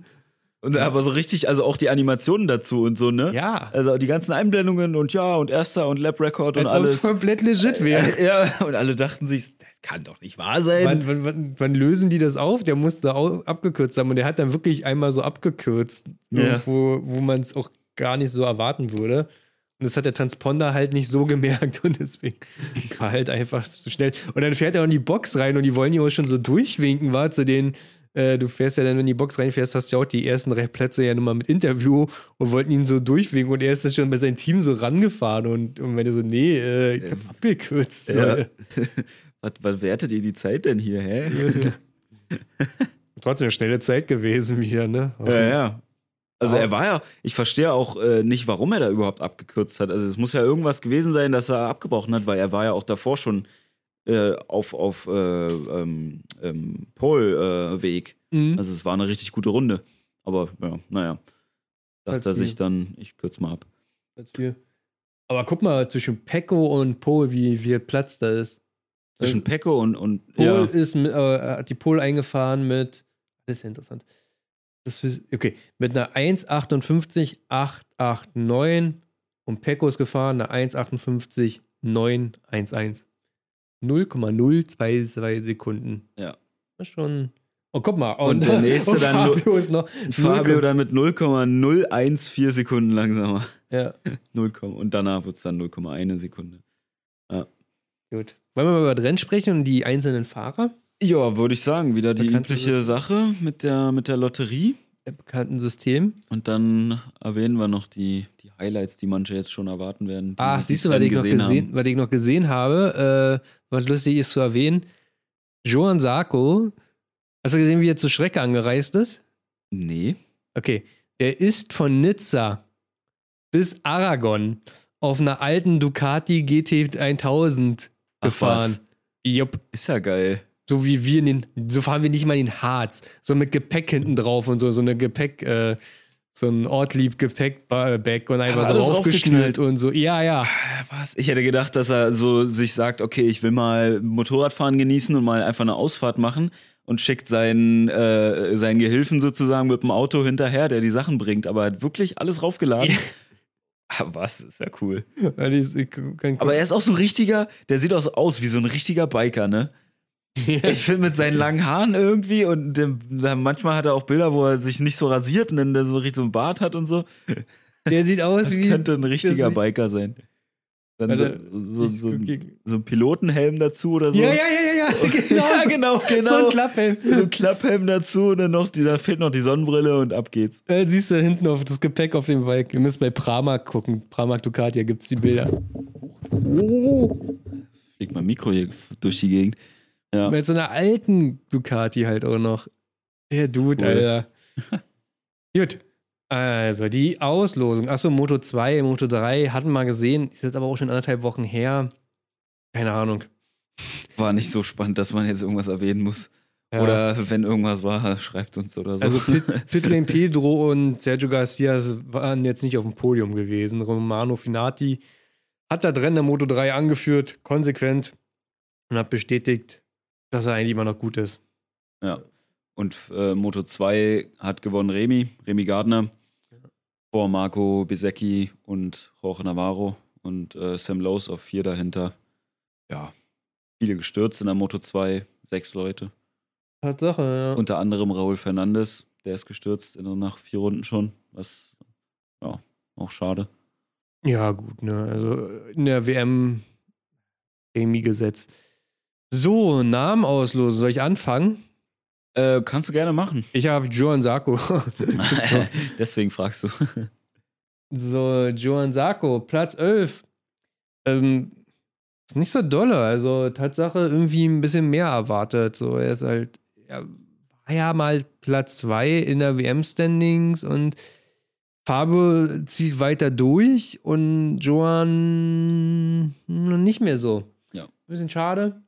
Speaker 2: Und aber so richtig, also auch die Animationen dazu und so, ne?
Speaker 1: Ja.
Speaker 2: Also die ganzen Einblendungen und ja, und erster und Lab Record und
Speaker 1: Als
Speaker 2: alles.
Speaker 1: komplett legit wäre.
Speaker 2: Ja, und alle dachten sich, das kann doch nicht wahr sein.
Speaker 1: Wann, wann, wann, wann lösen die das auf? Der musste abgekürzt haben und der hat dann wirklich einmal so abgekürzt,
Speaker 2: Ja.
Speaker 1: irgendwo, wo man es auch gar nicht so erwarten würde. Und das hat der Transponder halt nicht so gemerkt und deswegen war halt einfach zu schnell. Und dann fährt er in die Box rein und die wollen ja auch schon so durchwinken, war zu den, äh, du fährst ja dann, wenn die Box reinfährst, hast du ja auch die ersten drei Plätze ja nochmal mit Interview und wollten ihn so durchwinken und er ist dann schon bei seinem Team so rangefahren und, und meinte so, nee, äh, ich hab abgekürzt.
Speaker 2: Ja. Was, was wertet ihr die Zeit denn hier, hä?
Speaker 1: Trotzdem eine schnelle Zeit gewesen wieder, ne?
Speaker 2: Ja, ja. Also er war ja, ich verstehe auch äh, nicht, warum er da überhaupt abgekürzt hat. Also es muss ja irgendwas gewesen sein, dass er abgebrochen hat, weil er war ja auch davor schon äh, auf, auf äh, ähm, ähm, Pole-Weg.
Speaker 1: Mhm.
Speaker 2: Also es war eine richtig gute Runde. Aber ja, naja. Dachte
Speaker 1: Als
Speaker 2: er sich dann, ich kürze mal ab.
Speaker 1: Als wir. Aber guck mal, zwischen Pecco und Pol, wie viel Platz da ist.
Speaker 2: Zwischen Pecco und, und
Speaker 1: Pol
Speaker 2: ja.
Speaker 1: ist mit, äh, hat die Pol eingefahren mit. Das ist ja interessant. Das ist, okay, mit einer 1,58,889 und Pecco ist gefahren eine 1,58,911. 0,022 Sekunden.
Speaker 2: Ja.
Speaker 1: Das ist schon. Oh, guck mal.
Speaker 2: Und der nächste
Speaker 1: und
Speaker 2: dann
Speaker 1: Fabio ist noch.
Speaker 2: Fabio dann mit 0,014 Sekunden langsamer.
Speaker 1: Ja,
Speaker 2: 0, und danach wird es dann 0,1 Sekunde.
Speaker 1: gut. Wollen wir mal über das Rennen sprechen und die einzelnen Fahrer?
Speaker 2: Ja, würde ich sagen, wieder die übliche. Sache mit der, mit der Lotterie.
Speaker 1: Bekannten System.
Speaker 2: Und dann erwähnen wir noch die, die Highlights, die manche jetzt schon erwarten werden.
Speaker 1: Ah, siehst du, was ich, noch gesehen,
Speaker 2: haben.
Speaker 1: was ich noch gesehen habe, äh, was lustig ist zu erwähnen. Johann Sarko, hast du gesehen, wie er zur Strecke angereist ist?
Speaker 2: Nee.
Speaker 1: Okay, der ist von Nizza bis Aragon auf einer alten Ducati GT 1000
Speaker 2: Ach,
Speaker 1: gefahren.
Speaker 2: was?
Speaker 1: Jupp,
Speaker 2: Ist ja geil.
Speaker 1: So wie wir in den, so fahren wir nicht mal in den Harz, so mit Gepäck hinten drauf und so, so eine Gepäck, äh, so ein Ortlieb Gepäckbag und einfach so aufgeschnallt und so. Ja, ja.
Speaker 2: Was? Ich hätte gedacht, dass er so sich sagt, okay, ich will mal Motorradfahren genießen und mal einfach eine Ausfahrt machen und schickt seinen, äh, seinen Gehilfen sozusagen mit dem Auto hinterher, der die Sachen bringt. Aber er hat wirklich alles raufgeladen. Ah, Was? Ist ja cool.
Speaker 1: Ja,
Speaker 2: Aber er ist auch so ein richtiger, der sieht auch so aus wie so ein richtiger Biker, ne? Ich finde mit seinen langen Haaren irgendwie und dem, manchmal hat er auch Bilder, wo er sich nicht so rasiert und dann der so richtig so einen Bart hat und so.
Speaker 1: Der sieht aus
Speaker 2: Das
Speaker 1: wie.
Speaker 2: könnte ein richtiger
Speaker 1: das-
Speaker 2: Biker sein. Dann
Speaker 1: Also,
Speaker 2: so, so, so, so ein Pilotenhelm dazu oder so.
Speaker 1: ja, ja, ja, ja, genau.
Speaker 2: Ja,
Speaker 1: so-
Speaker 2: genau,
Speaker 1: So
Speaker 2: genau.
Speaker 1: ein Klapphelm.
Speaker 2: So ein Klapphelm dazu und dann noch, die, da fehlt noch die Sonnenbrille und ab geht's.
Speaker 1: Äh, siehst du hinten auf das Gepäck auf dem Bike. Ihr müsst bei Pramak gucken. Pramak Ducati, da gibt es die Bilder.
Speaker 2: Fliegt mein Mikro hier durch die Gegend. Ja.
Speaker 1: Mit so einer alten Ducati halt auch noch. Der Dude,
Speaker 2: Cool.
Speaker 1: Alter. Gut. Also, die Auslosung. Achso, Moto 2, Moto 3 hatten wir mal gesehen. Ist jetzt aber auch schon anderthalb Wochen her. Keine Ahnung.
Speaker 2: War nicht so spannend, dass man jetzt irgendwas erwähnen muss.
Speaker 1: Ja.
Speaker 2: Oder wenn irgendwas war, schreibt uns oder so.
Speaker 1: Also Pit, Pitlane Pedro und Sergio Garcia waren jetzt nicht auf dem Podium gewesen. Romano Finati hat das Rennen der Moto 3 angeführt, konsequent und hat bestätigt, dass er eigentlich immer noch gut ist.
Speaker 2: Ja. Und äh, Moto 2 hat gewonnen Remy, Remy Gardner. Vor Marco Bisecchi und Jorge Navarro und äh, Sam Lowe auf vier dahinter. Ja, viele gestürzt in der Moto 2, sechs Leute.
Speaker 1: Tatsache, ja.
Speaker 2: Unter anderem Raúl Fernandes, der ist gestürzt in, nach vier Runden schon. Was, ja, auch schade.
Speaker 1: ja, gut, ne. Also in der WM Chemiegesetz. So, Namen auslosen. Soll ich anfangen?
Speaker 2: Äh, kannst du gerne machen.
Speaker 1: Ich habe Joan Sarko.
Speaker 2: Deswegen fragst du.
Speaker 1: so, Joan Sarko, Platz 11. Ähm, ist nicht so dolle. Also, Tatsache, irgendwie ein bisschen mehr erwartet. So, er ist halt, er war ja mal Platz 2 in der WM-Standings und Fabio zieht weiter durch und Joan nicht mehr so.
Speaker 2: Ja.
Speaker 1: Bisschen schade.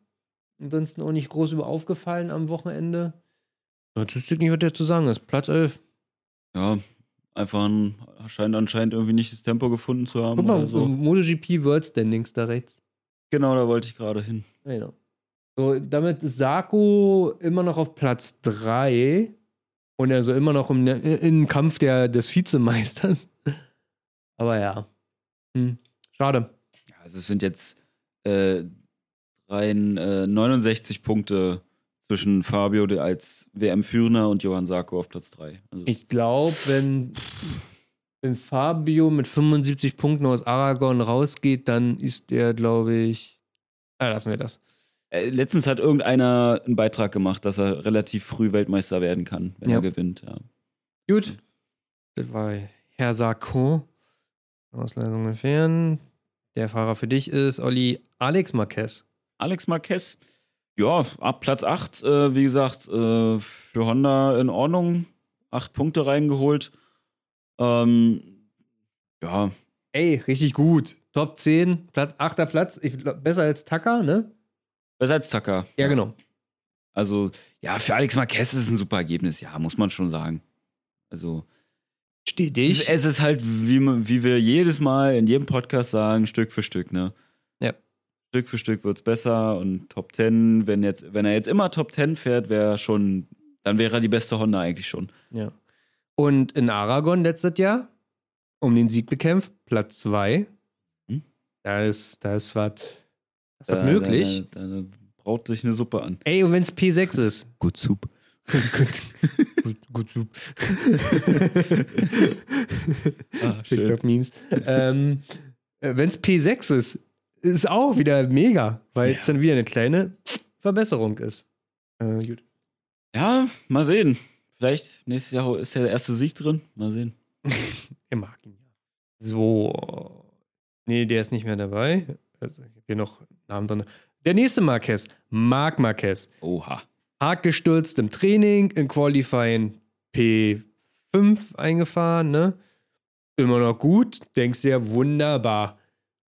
Speaker 1: Ansonsten auch nicht groß über aufgefallen am Wochenende. Statistik nicht, was der zu sagen ist. Platz 11.
Speaker 2: Ja, einfach ein, scheint anscheinend irgendwie nicht das Tempo gefunden zu haben.
Speaker 1: Guck mal,
Speaker 2: oder so.
Speaker 1: MotoGP World Standings da rechts.
Speaker 2: Genau, da wollte ich gerade hin.
Speaker 1: Genau. So, damit ist Sarko immer noch auf Platz 3 und also immer noch im, im Kampf der, des Vizemeisters. Aber ja. Hm. Schade.
Speaker 2: Ja, also es sind jetzt äh, rein äh, 69 Punkte zwischen Fabio als WM-Führender und Johann Sarko auf Platz 3. Also,
Speaker 1: Ich glaube, wenn, wenn Fabio mit 75 Punkten aus Aragon rausgeht, dann ist der, glaube ich. Ah, lassen wir das.
Speaker 2: äh, letztens hat irgendeiner einen Beitrag gemacht, dass er relativ früh Weltmeister werden kann, wenn
Speaker 1: Ja.
Speaker 2: er gewinnt. Ja.
Speaker 1: Gut. Das war Herr Sarko. Ausleisung entfernen. Der Fahrer für dich ist Olli Alex Marquez.
Speaker 2: Alex Marquez, ja, ab Platz 8, äh, wie gesagt, äh, für Honda in Ordnung. Acht Punkte reingeholt. Ähm, ja,
Speaker 1: Ey, richtig gut. Top 10, Platz, 8. Platz. Ich, besser als Tucker, ne?
Speaker 2: besser als Tucker.
Speaker 1: Ja, genau.
Speaker 2: Also, ja, für Alex Marquez ist es ein super Ergebnis, ja, muss man schon sagen. Also,
Speaker 1: Stetig.
Speaker 2: es ist halt, wie, wie wir jedes Mal in jedem Podcast sagen, Stück für Stück, ne? Stück für Stück wird es besser und Top 10, wenn, jetzt, wenn er jetzt immer Top 10 fährt, wäre schon, dann wäre er die beste Honda eigentlich schon.
Speaker 1: Ja. Und in Aragon letztes Jahr um den Sieg bekämpft, Platz 2.
Speaker 2: Hm?
Speaker 1: Da ist, da ist was
Speaker 2: Da-
Speaker 1: möglich.
Speaker 2: Da, da, da braut sich eine Suppe an.
Speaker 1: Ey, und wenn es P6 ist.
Speaker 2: Gut, Soup.
Speaker 1: gut, gut, gut, gut.
Speaker 2: Ah.
Speaker 1: TikTok-Memes. ähm, wenn es P6 ist, ist auch wieder mega, weil es
Speaker 2: Ja.
Speaker 1: dann wieder eine kleine Verbesserung ist. Äh, gut.
Speaker 2: Ja, mal sehen. Vielleicht nächstes Jahr ist ja der erste Sieg drin. Mal sehen.
Speaker 1: Er mag ihn ja. So. Nee, der ist nicht mehr dabei. Also, ich habe hier noch Namen drin. Der nächste Marquez, Marc Marquez.
Speaker 2: Oha.
Speaker 1: Hart gestürzt im Training, in Qualifying P5 eingefahren, ne? Immer noch gut, denkst dir, wunderbar.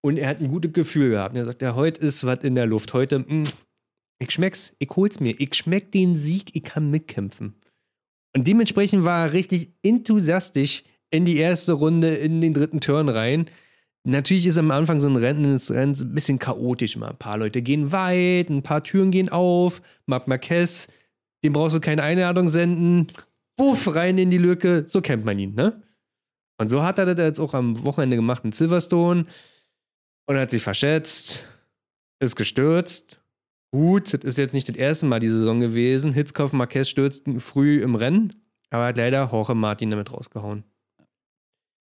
Speaker 1: Und er hat ein gutes Gefühl gehabt. Er sagt, ja, heute ist was in der Luft. Heute, mm, ich schmeck's, ich hol's mir. Ich schmeck den Sieg, ich kann mitkämpfen. Und dementsprechend war er richtig enthusiastisch in die erste Runde, in den dritten Turn rein. Natürlich ist am Anfang so ein Rennen des Rennens ein bisschen chaotisch mal. Ein paar Leute gehen weit, ein paar Türen gehen auf. Marc Marquez, dem brauchst du keine Einladung senden. Buff, rein in die Lücke. So kennt man ihn, ne? Und so hat er das jetzt auch am Wochenende gemacht in Silverstone. Und hat sich verschätzt, ist gestürzt. Gut, das ist jetzt nicht das erste Mal die Saison gewesen. Hitzkopf Marquez stürzt früh im Rennen, aber hat leider Jorge Martin damit rausgehauen.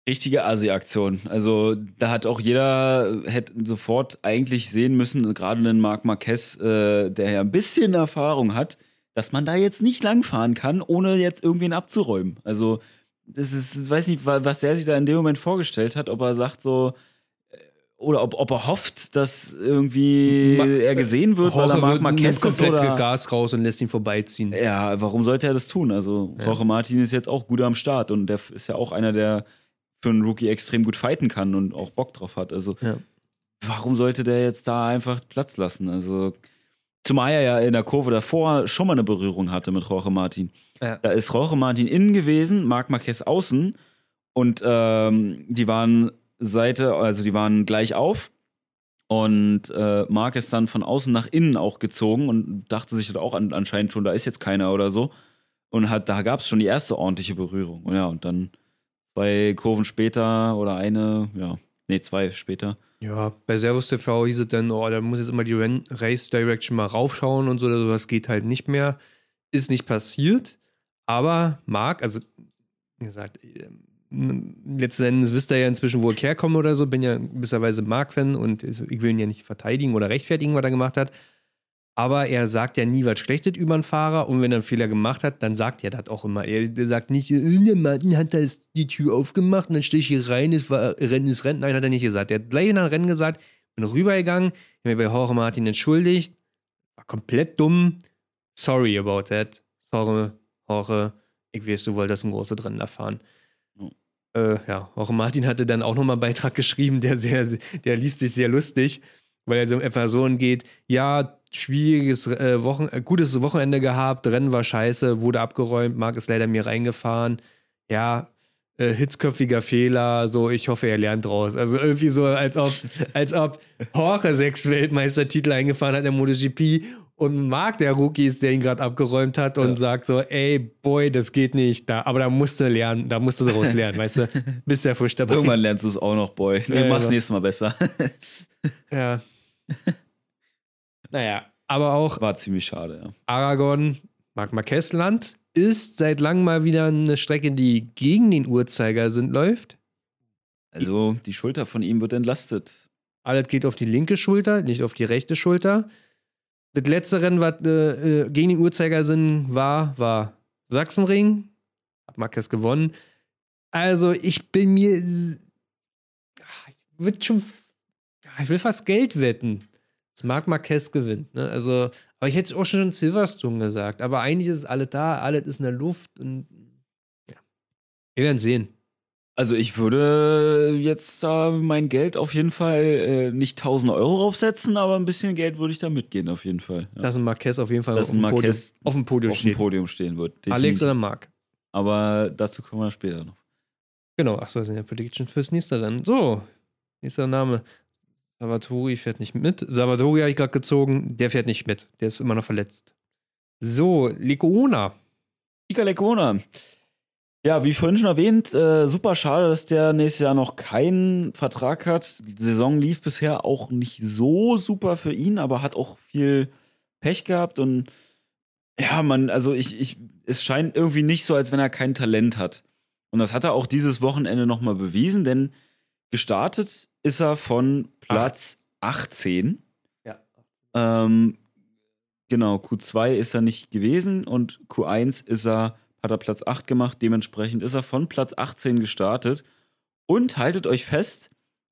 Speaker 2: Richtige Asi-Aktion. Also da hat auch jeder hätte sofort eigentlich sehen müssen, gerade einen Marc Marquez, äh, der ja ein bisschen Erfahrung hat, dass man da jetzt nicht langfahren kann, ohne jetzt irgendwen abzuräumen. Also das ist, weiß nicht, wa- was der sich da in dem Moment vorgestellt hat, ob er sagt so, oder ob, ob er hofft, dass irgendwie
Speaker 1: Ma-
Speaker 2: er gesehen wird, weil er Marc Marquez ist
Speaker 1: komplett
Speaker 2: oder...
Speaker 1: Gas raus und lässt ihn vorbeiziehen.
Speaker 2: Ja, warum sollte er das tun? Also,
Speaker 1: Ja.
Speaker 2: Jorge Martin ist jetzt auch gut am Start und der ist ja auch einer, der für einen Rookie extrem gut fighten kann und auch Bock drauf hat. Also,
Speaker 1: Ja.
Speaker 2: warum sollte der jetzt da einfach Platz lassen? Also, zumal er ja in der Kurve davor schon mal eine Berührung hatte mit Jorge Martin.
Speaker 1: Ja.
Speaker 2: Da ist Jorge Martin innen gewesen, Marc Marquez außen und ähm, die waren Seite, also die waren gleich auf. Und äh, Marc ist dann von außen nach innen auch gezogen und dachte sich auch an, anscheinend schon, da ist jetzt keiner oder so. Und hat, da gab es schon die erste ordentliche Berührung. Und ja, und dann zwei Kurven später oder eine, ja, nee, zwei später.
Speaker 1: Ja, bei Servus TV hieß es dann, oh, da muss jetzt immer die Race Direction mal raufschauen und so, also das geht halt nicht mehr. Ist nicht passiert, aber Marc, also wie gesagt, ähm, letzten Endes wisst ihr ja inzwischen, wo ich herkomme oder so. Bin ja gewisserweise Mark-Fan und ich will ihn ja nicht verteidigen oder rechtfertigen, was er gemacht hat. Aber er sagt ja nie was Schlechtes über einen Fahrer und wenn er einen Fehler gemacht hat, dann sagt er das auch immer. Er, sagt nicht, äh, der Martin hat da die Tür aufgemacht und dann stehe ich hier rein, es war Rennen ist Rennen. Nein, hat er nicht gesagt. Er hat gleich nach dem Rennen gesagt, bin rübergegangen, ich habe mich bei Jorge Martin entschuldigt, war komplett dumm. Sorry about that. Sorry, Jorge. Ich weiß, du wolltest ein großes Rennen erfahren.
Speaker 2: Ja.
Speaker 1: Äh, ja, Jorge Martin hatte dann auch nochmal einen Beitrag geschrieben, der sehr, der liest sich sehr lustig, weil er so in Person geht, ja, schwieriges äh, Wochen äh, gutes Wochenende gehabt, Rennen war scheiße, wurde abgeräumt, Marc ist leider mir reingefahren. Ja, äh, hitzköpfiger Fehler, so ich hoffe, er lernt draus. Also irgendwie so, als ob, als ob Jorge sechs Weltmeistertitel eingefahren hat in der MotoGP und Marc der Rookie ist, der ihn gerade abgeräumt hat und
Speaker 2: Ja.
Speaker 1: sagt so, ey, Boy, das geht nicht. Da, aber da musst du lernen, da musst du daraus lernen, weißt du? Bist ja frisch dabei.
Speaker 2: Irgendwann lernst du es auch noch, Boy. Nee,
Speaker 1: Ja,
Speaker 2: mach's
Speaker 1: ja.
Speaker 2: nächstes Mal besser.
Speaker 1: Ja. naja, aber auch
Speaker 2: War ziemlich schade, ja.
Speaker 1: Aragon, Marc Marquez Land, ist seit langem mal wieder eine Strecke, die gegen den Uhrzeigersinn läuft.
Speaker 2: Also, die Schulter von ihm wird entlastet.
Speaker 1: Alles geht auf die linke Schulter, nicht auf die rechte Schulter. Das letzte Rennen, was äh, äh, gegen den Uhrzeigersinn war, war Sachsenring. Hat Marquez gewonnen. Also, ich bin mir. Ah, Ich würde schon. Ich will fast Geld wetten. dass Marc Marquez gewinnt. Ne? Also, aber ich hätte es auch schon in Silverstone gesagt. Aber eigentlich ist alles da, alles ist in der Luft und. Ja. Wir werden sehen.
Speaker 2: Also, ich würde jetzt da mein Geld auf jeden Fall äh, nicht 1000 Euro draufsetzen, aber ein bisschen Geld würde ich da mitgehen, auf jeden Fall. Ja.
Speaker 1: Dass ein Marquez auf jeden Fall auf,
Speaker 2: ein
Speaker 1: dem Podium, auf dem Podium
Speaker 2: auf dem
Speaker 1: steht.
Speaker 2: Podium stehen wird.
Speaker 1: Alex
Speaker 2: definitiv.
Speaker 1: oder Marc?
Speaker 2: Aber dazu kommen wir später noch.
Speaker 1: Genau, achso, das sind ja Prediction fürs nächste Rennen. So, nächster Name. Salvatori fährt nicht mit. Salvatori habe ich gerade gezogen, der fährt nicht mit. Der ist immer noch verletzt. So, Lecuona.
Speaker 2: Ika Lecona. Ja, wie vorhin schon erwähnt, äh, super schade, dass der nächstes Jahr noch keinen Vertrag hat. Die Saison lief bisher auch nicht so super für ihn, aber hat auch viel Pech gehabt und ja, man, also ich, ich, es scheint irgendwie nicht so, als wenn er kein Talent hat. Und das hat er auch dieses Wochenende nochmal bewiesen, denn gestartet ist er von Platz 18.
Speaker 1: Ja.
Speaker 2: Ähm, genau, Q2 ist er nicht gewesen und Q1 ist er, hat er Platz 8 gemacht. Dementsprechend ist er von Platz 18 gestartet. Und haltet euch fest,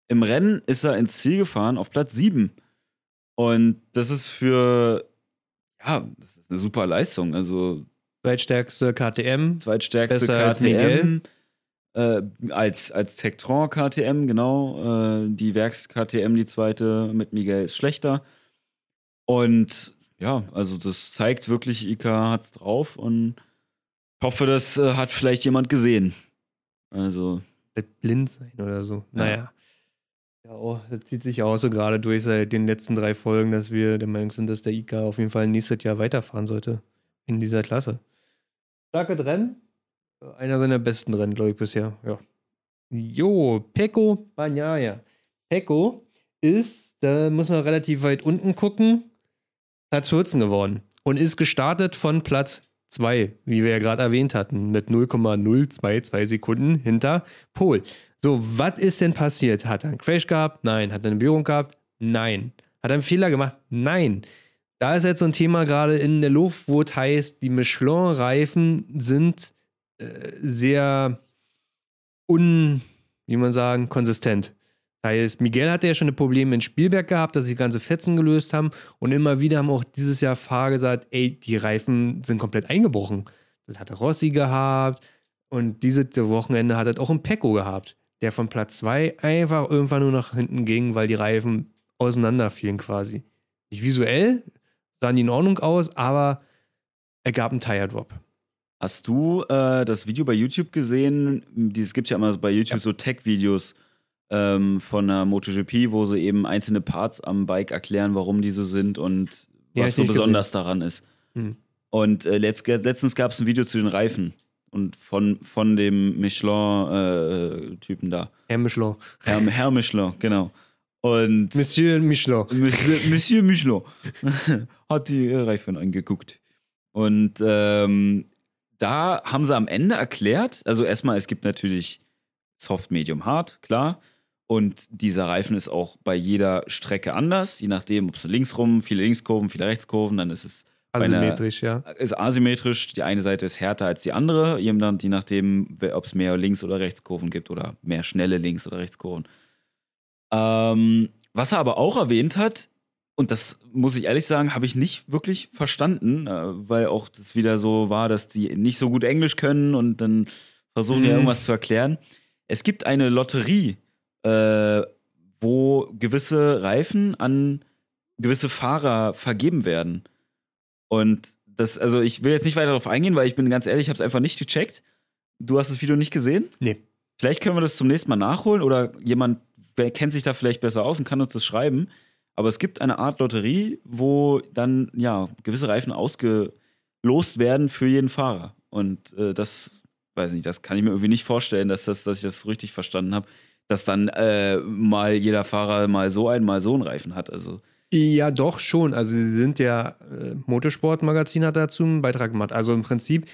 Speaker 2: im Rennen ist er ins Ziel gefahren auf Platz 7. Und das ist für, ja, das ist eine super Leistung. Also
Speaker 1: Zweitstärkste KTM.
Speaker 2: zweitstärkste
Speaker 1: als
Speaker 2: KTM.
Speaker 1: Miguel.
Speaker 2: Äh, als, als Tektron KTM, genau. Äh, die Werks-KTM, die zweite mit Miguel, ist schlechter. Und ja, also das zeigt wirklich, Ika hat's drauf und hoffe, das äh, hat vielleicht jemand gesehen. Also,
Speaker 1: blind sein oder so. Naja. Ja, oh, das zieht sich auch so gerade durch seit den letzten drei Folgen, dass wir der Meinung sind, dass der IK auf jeden Fall nächstes Jahr weiterfahren sollte. In dieser Klasse. Starke Rennen. Einer seiner besten Rennen, glaube ich, bisher. Ja. Jo, Pecco Bagnaia. Pecco ist, da muss man relativ weit unten gucken, Platz 14 geworden. Und ist gestartet von Platz 2, wie wir ja gerade erwähnt hatten, mit 0,022 Sekunden hinter Pol. So, was ist denn passiert? Hat er einen Crash gehabt? Nein. Hat er eine Berührung gehabt? Nein. Hat er einen Fehler gemacht? Nein. Da ist jetzt so ein Thema gerade in der Luft, wo es heißt, die Michelin-Reifen sind äh, sehr un, wie man sagen, konsistent. Das heißt, Miguel hatte ja schon ein Problem in Spielberg gehabt, dass sie ganze Fetzen gelöst haben und immer wieder haben auch dieses Jahr Fahrer gesagt, ey, die Reifen sind komplett eingebrochen. Das hatte Rossi gehabt und dieses Wochenende hat er auch ein Pecco gehabt, der von Platz 2 einfach irgendwann nur nach hinten ging, weil die Reifen auseinanderfielen quasi. Nicht visuell sahen die in Ordnung aus, aber er gab einen Tire Drop.
Speaker 2: hast du äh, das Video bei YouTube gesehen? Es gibt ja immer bei YouTube
Speaker 1: Ja.
Speaker 2: so Tech-Videos ähm, von der MotoGP, wo sie eben einzelne Parts am Bike erklären, warum die so sind und
Speaker 1: Ja,
Speaker 2: was so besonders daran ist.
Speaker 1: Hm.
Speaker 2: Und äh, letzt, letztens gab es ein Video zu den Reifen und von, von dem Michelin-Typen da.
Speaker 1: Herr Michelin.
Speaker 2: Herr, Herr Michelin, genau. Und
Speaker 1: Monsieur Michelin.
Speaker 2: Monsieur, Monsieur Michelin hat die äh, Reifen angeguckt. Und ähm, da haben sie am Ende erklärt, also erstmal, es gibt natürlich Soft, Medium, Hard, klar. Und dieser Reifen ist auch bei jeder Strecke anders, je nachdem, ob es links rum, viele Linkskurven, viele Rechtskurven, dann ist es
Speaker 1: Asymmetrisch, einer, ja.
Speaker 2: Ist asymmetrisch. Die eine Seite ist härter als die andere, je nachdem, ob es mehr Links- oder Rechtskurven gibt oder mehr schnelle Links- oder Rechtskurven. Ähm, was er aber auch erwähnt hat, und das muss ich ehrlich sagen, habe ich nicht wirklich verstanden, äh, weil auch das wieder so war, dass die nicht so gut Englisch können und dann versuchen mhm. ja irgendwas zu erklären. Es gibt eine Lotterie, äh, wo gewisse Reifen an gewisse Fahrer vergeben werden. Und das, also ich will jetzt nicht weiter darauf eingehen, weil ich bin ganz ehrlich, ich habe es einfach nicht gecheckt. Du hast das Video nicht gesehen?
Speaker 1: Nee.
Speaker 2: Vielleicht können wir das zum nächsten Mal nachholen oder jemand kennt sich da vielleicht besser aus und kann uns das schreiben. Aber es gibt eine Art Lotterie, wo dann ja gewisse Reifen ausgelost werden für jeden Fahrer. Und äh, das, weiß nicht, das kann ich mir irgendwie nicht vorstellen, dass, das, dass ich das richtig verstanden habe, dass dann äh, mal jeder Fahrer mal so einen, mal so einen Reifen hat. Also
Speaker 1: ja, doch schon. Also sie sind ja, äh, Motorsportmagazin hat dazu einen Beitrag gemacht. Also im Prinzip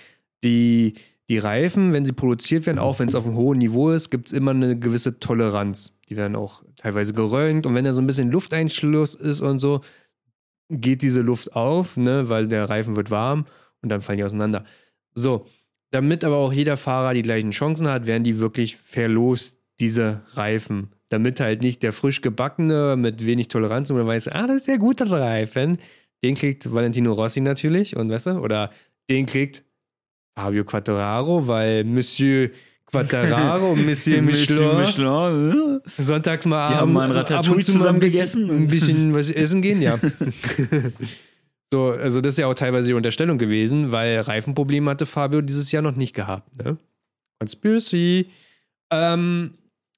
Speaker 1: die, die Reifen, wenn sie produziert werden, auch wenn es auf einem hohen Niveau ist, gibt es immer eine gewisse Toleranz. Die werden auch teilweise gerönt und wenn da so ein bisschen Lufteinschluss ist und so, geht diese Luft auf, ne, weil der Reifen wird warm und dann fallen die auseinander. So, damit aber auch jeder Fahrer die gleichen Chancen hat, werden die wirklich verlost, diese Reifen. Damit halt nicht der frisch gebackene mit wenig Toleranz und man weiß, ah, das ist ja guter Reifen. Den kriegt Valentino Rossi natürlich und weißt du, oder den kriegt Fabio Quattararo, weil Monsieur Quattararo, Monsieur Michelin. Michelin? Sonntags mal
Speaker 2: Die haben mal ein Ratatouille zusammen gegessen.
Speaker 1: Ein bisschen was essen gehen, ja. so, also das ist ja auch teilweise die Unterstellung gewesen, weil Reifenprobleme hatte Fabio dieses Jahr noch nicht gehabt. Ne? Conspiracy. Ähm,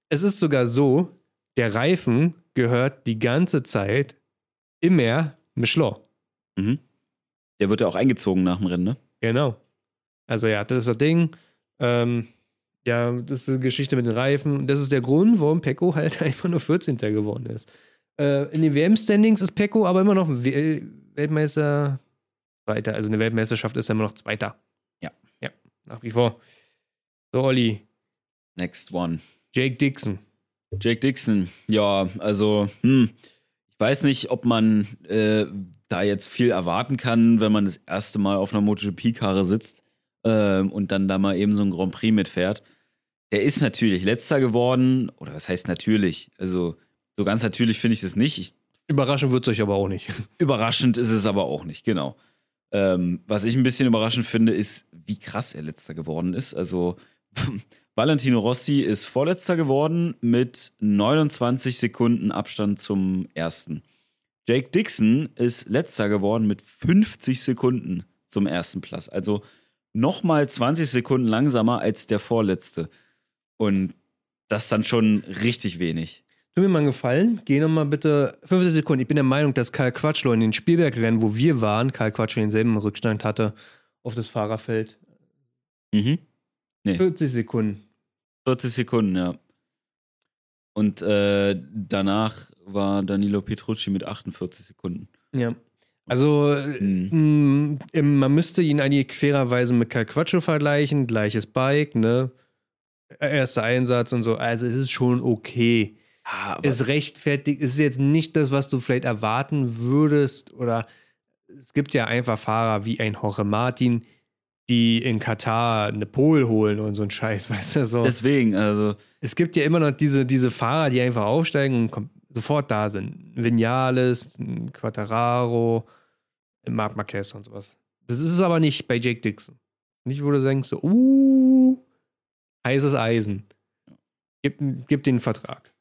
Speaker 1: es ist sogar so, der Reifen gehört die ganze Zeit immer Michelin.
Speaker 2: Mhm. Der wird ja auch eingezogen nach dem Rennen, ne?
Speaker 1: Genau. Also ja, das ist das Ding. Ähm, ja, das ist die Geschichte mit den Reifen. Das ist der Grund, warum Pecco halt einfach nur 14. geworden ist. Äh, in den WM-Standings ist Pecco aber immer noch Wel Weltmeister weiter. Also in der Weltmeisterschaft ist er immer noch Zweiter.
Speaker 2: Ja.
Speaker 1: Ja, nach wie vor. So, Olli.
Speaker 2: Next one.
Speaker 1: Jake Dixon.
Speaker 2: Jake Dixon, ja, also, hm, ich weiß nicht, ob man äh, da jetzt viel erwarten kann, wenn man das erste Mal auf einer MotoGP-Karre sitzt ähm, und dann da mal eben so ein Grand Prix mitfährt. Der ist natürlich letzter geworden, oder was heißt natürlich? Also, so ganz natürlich finde ich das nicht. Ich,
Speaker 1: überraschend wird es euch aber auch nicht.
Speaker 2: Überraschend ist es aber auch nicht, genau. Ähm, was ich ein bisschen überraschend finde, ist, wie krass er letzter geworden ist. Also, Valentino Rossi ist vorletzter geworden mit 29 Sekunden Abstand zum ersten. Jake Dixon ist letzter geworden mit 50 Sekunden zum ersten Platz. Also nochmal 20 Sekunden langsamer als der vorletzte. Und das dann schon richtig wenig.
Speaker 1: Tu mir mal einen Gefallen, geh nochmal bitte 50 Sekunden. Ich bin der Meinung, dass Karl Quatschlo in den Spielbergrennen, wo wir waren, Karl Quatschlo denselben Rückstand hatte auf das Fahrerfeld.
Speaker 2: Mhm.
Speaker 1: Nee. 40 Sekunden.
Speaker 2: 40 Sekunden, ja. Und äh, danach war Danilo Petrucci mit 48 Sekunden.
Speaker 1: Ja. Also mhm. mh, man müsste ihn eigentlich fairerweise mit Calquaccio vergleichen, gleiches Bike, ne? Erster Einsatz und so. Also es ist schon okay. Ja, es rechtfertigt, es ist jetzt nicht das, was du vielleicht erwarten würdest. Oder es gibt ja einfach Fahrer wie ein Jorge Martin, die in Katar eine Pole holen und so ein Scheiß, weißt du so.
Speaker 2: Deswegen, also.
Speaker 1: Es gibt ja immer noch diese, diese Fahrer, die einfach aufsteigen und sofort da sind. Vinales, Quattararo, Marc Marquez und sowas. Das ist es aber nicht bei Jake Dixon. Nicht, wo du denkst, so, uh, heißes Eisen. Gib, gib den Vertrag.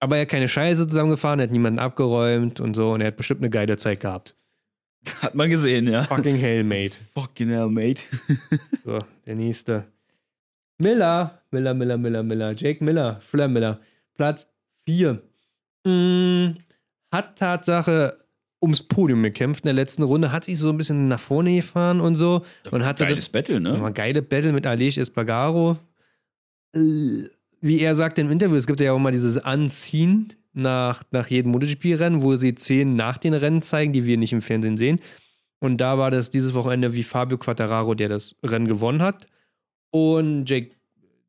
Speaker 1: Aber er hat keine Scheiße zusammengefahren, er hat niemanden abgeräumt und so und er hat bestimmt eine geile Zeit gehabt.
Speaker 2: Hat man gesehen, ja.
Speaker 1: Fucking hell, mate.
Speaker 2: Fucking hell, mate.
Speaker 1: so, der nächste. Miller, Miller, Miller, Miller, Miller. Jake Miller, Fuller Miller. Platz 4. Mm, hat Tatsache ums Podium gekämpft in der letzten Runde, hat sich so ein bisschen nach vorne gefahren und so. Und hatte
Speaker 2: Geiles Battle, ne?
Speaker 1: Ein geile Battle mit Alej Espargaro. Äh, wie er sagt im Interview, es gibt ja auch mal dieses Anziehen nach, nach jedem MotoGP-Rennen, wo sie Szenen nach den Rennen zeigen, die wir nicht im Fernsehen sehen. Und da war das dieses Wochenende wie Fabio Quattararo, der das Rennen gewonnen hat. Und Jake,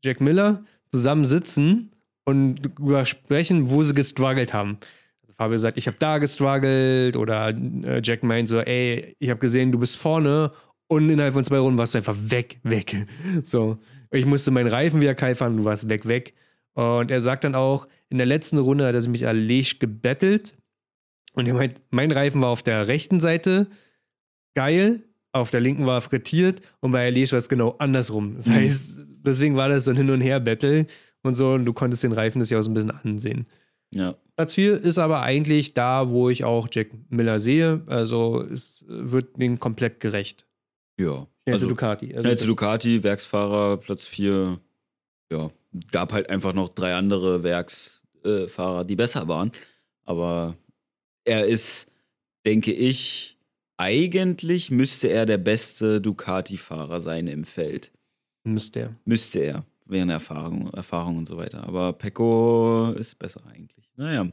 Speaker 1: Jack Miller zusammen sitzen und darüber sprechen, wo sie gestruggelt haben. Also Fabio sagt, ich habe da gestruggelt oder äh, Jack meint so, ey, ich habe gesehen, du bist vorne und innerhalb von zwei Runden warst du einfach weg, weg. So, ich musste meinen Reifen wieder fahren, du warst weg, weg. Und er sagt dann auch, in der letzten Runde hat er mich erlegt gebettelt. Und er meint, mein Reifen war auf der rechten Seite geil, auf der linken war frittiert und bei Erlegt war es genau andersrum. Das
Speaker 2: Mhm.
Speaker 1: heißt, deswegen war das so ein Hin- und Her-Battle und so und du konntest den Reifen das ja auch so ein bisschen ansehen.
Speaker 2: Ja.
Speaker 1: Platz 4 ist aber eigentlich da, wo ich auch Jack Miller sehe. Also es wird denen komplett gerecht.
Speaker 2: Ja.
Speaker 1: Schnellste
Speaker 2: Also,
Speaker 1: Ducati. Also
Speaker 2: Ducati, Werksfahrer, Platz 4. Ja. Gab halt einfach noch drei andere Werksfahrer, äh, die besser waren. Aber er ist, denke ich, eigentlich müsste er der beste Ducati-Fahrer sein im Feld.
Speaker 1: müsste er.
Speaker 2: Müsste er, während Erfahrung, Erfahrung und so weiter. Aber Pecco ist besser eigentlich. Naja.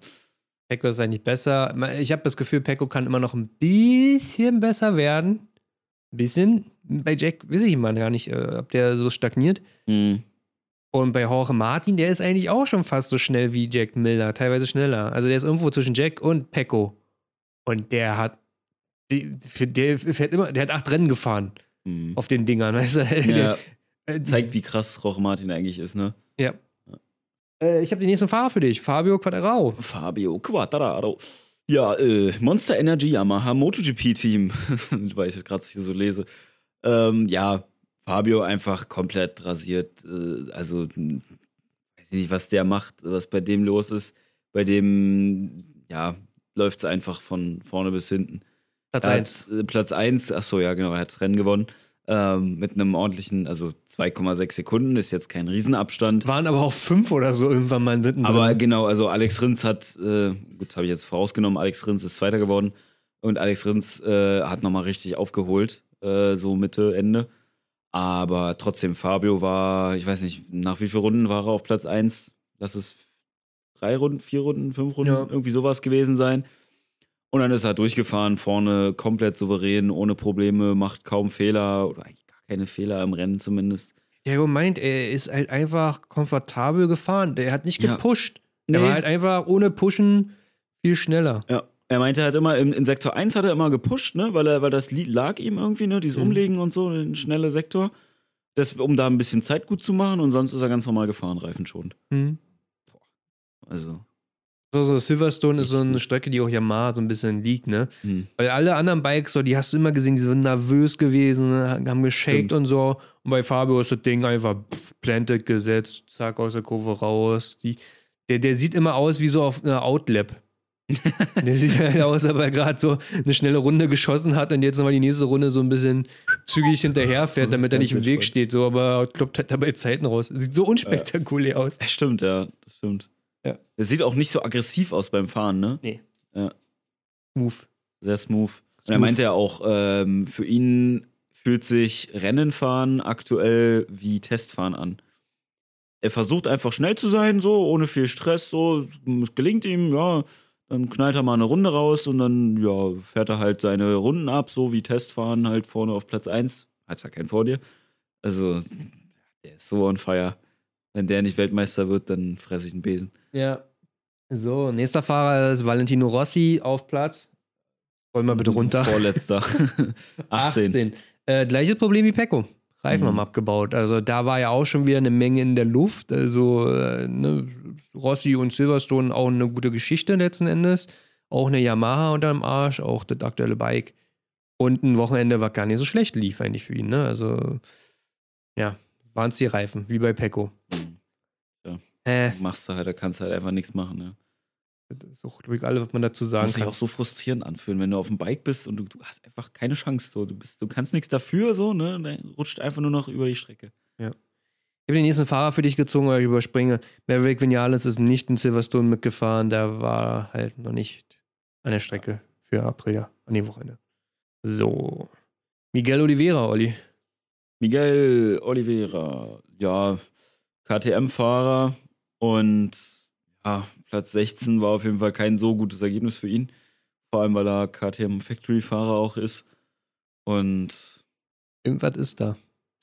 Speaker 1: Pecco ist eigentlich besser. Ich habe das Gefühl, Pecco kann immer noch ein bisschen besser werden. Ein bisschen. Bei Jack weiß ich immer gar nicht, äh, ob der so stagniert.
Speaker 2: Hm.
Speaker 1: Und bei Jorge Martin, der ist eigentlich auch schon fast so schnell wie Jack Miller, teilweise schneller. Also der ist irgendwo zwischen Jack und Pecco. Und der hat, der fährt immer, der hat acht Rennen gefahren
Speaker 2: Hm.
Speaker 1: auf den Dingern, weißt du?
Speaker 2: Ja,
Speaker 1: Der, äh,
Speaker 2: zeigt, wie krass Roche Martin eigentlich ist, ne?
Speaker 1: Ja. Äh, ich habe den nächsten Fahrer für dich, Fabio Quadraro.
Speaker 2: Fabio Quattararo. Ja, äh, Monster Energy Yamaha MotoGP-Team, weil ich das gerade hier so lese. Ähm, ja, Fabio einfach komplett rasiert. Äh, also, weiß ich nicht, was der macht, was bei dem los ist. Bei dem, ja, läuft es einfach von vorne bis hinten.
Speaker 1: Platz
Speaker 2: Er
Speaker 1: 1.
Speaker 2: hat, äh, Platz 1, achso, ja, genau, er hat das Rennen gewonnen. Ähm, mit einem ordentlichen, also 2,6 Sekunden, ist jetzt kein Riesenabstand.
Speaker 1: Waren aber auch fünf oder so irgendwann mal mittendrin.
Speaker 2: Aber genau, also Alex Rins hat, äh, gut, das habe ich jetzt vorausgenommen, Alex Rins ist Zweiter geworden und Alex Rins äh, hat nochmal richtig aufgeholt, äh, so Mitte, Ende. Aber trotzdem, Fabio war, ich weiß nicht, nach wie vielen Runden war er auf Platz 1? Lass es drei Runden, vier Runden, fünf Runden,
Speaker 1: Ja.
Speaker 2: irgendwie sowas gewesen sein. Und dann ist er durchgefahren, vorne komplett souverän, ohne Probleme, macht kaum Fehler oder eigentlich gar keine Fehler im Rennen zumindest.
Speaker 1: Der meint, er ist halt einfach komfortabel gefahren. Der hat nicht
Speaker 2: Ja.
Speaker 1: gepusht. Der
Speaker 2: Nee.
Speaker 1: war halt einfach ohne Pushen viel schneller.
Speaker 2: Ja, er meinte halt immer, im, in Sektor 1 hat er immer gepusht, ne, weil, er, weil das li- lag ihm irgendwie, ne, dieses
Speaker 1: Mhm.
Speaker 2: Umlegen und so, ein schneller Sektor. Das, um da ein bisschen Zeit gut zu machen und sonst ist er ganz normal gefahren, reifenschonend.
Speaker 1: Hm.
Speaker 2: Also,
Speaker 1: So, so Silverstone ist so eine. Strecke, die auch Yamaha so ein bisschen liegt, ne?
Speaker 2: hm.
Speaker 1: Weil alle anderen Bikes, so, die hast du immer gesehen, die sind nervös gewesen, ne? haben geshaked und so. Und bei Fabio ist das Ding einfach pff, planted gesetzt, zack, aus der Kurve raus. Die, der, der sieht immer aus wie so auf einer Outlap. der sieht halt aus, als ob er gerade so eine schnelle Runde geschossen hat und jetzt nochmal die nächste Runde so ein bisschen zügig hinterherfährt, damit er nicht im Weg steht. So, aber kloppt halt dabei Zeiten raus. Sieht so unspektakulär aus.
Speaker 2: Ja, stimmt, ja, das stimmt.
Speaker 1: Ja.
Speaker 2: Er sieht auch nicht so aggressiv aus beim Fahren, ne?
Speaker 1: Move.
Speaker 2: Sehr smooth. Und er
Speaker 1: Smooth.
Speaker 2: meinte ja auch, ähm, für ihn fühlt sich Rennenfahren aktuell wie Testfahren an. Er versucht einfach schnell zu sein, so, ohne viel Stress, so, es gelingt ihm, ja, dann knallt er mal eine Runde raus und dann, ja, fährt er halt seine Runden ab, so wie Testfahren halt vorne auf Platz 1. Hat's ja keinen vor dir. Also, der ist so on fire. Wenn der nicht Weltmeister wird, dann fresse ich einen Besen.
Speaker 1: Ja. So, nächster Fahrer ist Valentino Rossi auf Platz. Wollen wir bitte runter.
Speaker 2: Vorletzter. 18.
Speaker 1: Äh, gleiches Problem wie Pecco. Reifen
Speaker 2: Mhm.
Speaker 1: haben abgebaut. Also da war ja auch schon wieder eine Menge in der Luft. Also äh, ne, Rossi und Silverstone auch eine gute Geschichte letzten Endes. Auch eine Yamaha unterm Arsch, auch das aktuelle Bike. Und ein Wochenende war gar nicht so schlecht, lief eigentlich für ihn. Ne? Also ja, waren es die Reifen, wie bei Pecco.
Speaker 2: Ja.
Speaker 1: Äh,
Speaker 2: Machst du halt, da kannst du halt einfach nichts machen, ne?
Speaker 1: Das ist auch wirklich alles, was man dazu sagen
Speaker 2: muss sich
Speaker 1: kann.
Speaker 2: auch so frustrierend anfühlen, wenn du auf dem Bike bist und du, du hast einfach keine Chance. So. Du, bist, du kannst nichts dafür, so, ne? Dann rutscht einfach nur noch über die Strecke.
Speaker 1: Ich habe den nächsten Fahrer für dich gezogen, aber ich überspringe. Maverick Vinales ist nicht in Silverstone mitgefahren. Der war halt noch nicht an der Strecke für Aprilia an dem Wochenende. So. Miguel Oliveira, Olli.
Speaker 2: Miguel Oliveira, ja, KTM-Fahrer und ja, Platz 16 war auf jeden Fall kein so gutes Ergebnis für ihn. Vor allem, weil er KTM-Factory-Fahrer auch ist. Und
Speaker 1: Irgendwas ist da.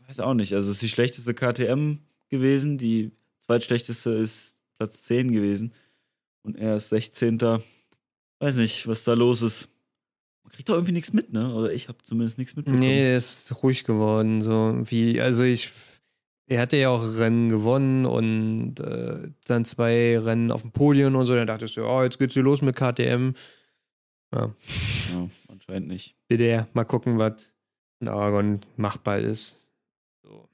Speaker 2: weiß auch nicht, also es ist die schlechteste KTM gewesen, die Zweitschlechteste ist Platz 10 gewesen. Und er ist 16. Weiß nicht, was da los ist. Man kriegt doch irgendwie nichts mit, ne? Oder ich habe zumindest nichts mitbekommen.
Speaker 1: Nee, der ist ruhig geworden. So wie, also ich, er hatte ja auch Rennen gewonnen und äh, dann zwei Rennen auf dem Podium und so. Dann dachte ich so, oh, jetzt geht's hier los mit KTM. Ja,
Speaker 2: Ja, anscheinend nicht.
Speaker 1: DDR, mal gucken, was in Aragon machbar ist. So.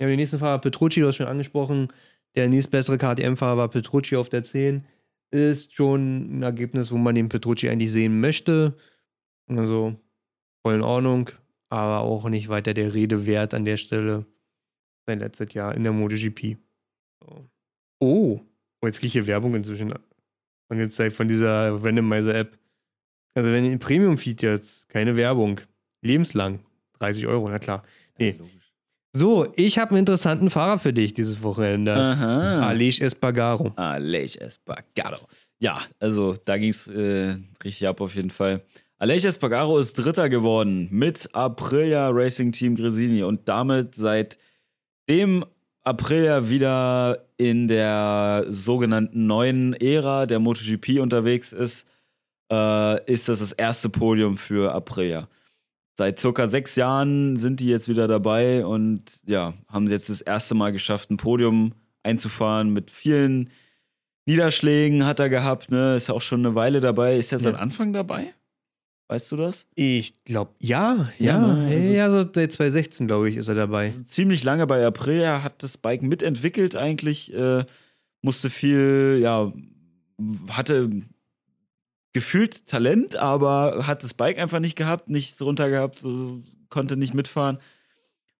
Speaker 1: Ja, den nächsten Fahrer, Petrucci, du hast schon angesprochen. Der nächstbessere KTM-Fahrer war Petrucci auf der 10. Ist schon ein Ergebnis, wo man den Petrucci eigentlich sehen möchte. Also voll in Ordnung, aber auch nicht weiter der Rede wert an der Stelle. Sein letztes Jahr in der MotoGP. So. Oh, oh, jetzt kriege ich hier Werbung inzwischen angezeigt von dieser Randomizer-App. Also wenn ihr ein Premium-Feed jetzt, keine Werbung. Lebenslang. 30 Euro, na klar. Nee.
Speaker 2: Ja.
Speaker 1: So, ich habe einen interessanten Fahrer für dich dieses Wochenende.
Speaker 2: Aha.
Speaker 1: Aleix Espargaro.
Speaker 2: Aleix Espargaro. Ja, also da ging es äh, richtig ab auf jeden Fall. Aleix Espargaro ist Dritter geworden mit Aprilia Racing Team Gresini und damit seit dem Aprilia wieder in der sogenannten neuen Ära der MotoGP unterwegs ist, äh, ist das das erste Podium für Aprilia. Seit circa sechs Jahren sind die jetzt wieder dabei und ja, haben jetzt das erste Mal geschafft, ein Podium einzufahren mit vielen Niederschlägen hat er gehabt, ne? Ist ja auch schon eine Weile dabei. Ist er seit
Speaker 1: Ja.
Speaker 2: Anfang dabei? Weißt du das?
Speaker 1: Ich glaube, ja,
Speaker 2: Ja,
Speaker 1: ja.
Speaker 2: ne,
Speaker 1: Ja,
Speaker 2: also-
Speaker 1: ja, so seit 2016, glaube ich, ist er dabei.
Speaker 2: Also ziemlich lange bei Aprilia, hat das Bike mitentwickelt eigentlich, äh, musste viel, ja, hatte gefühlt Talent, aber hat das Bike einfach nicht gehabt, nichts runter gehabt, konnte nicht mitfahren.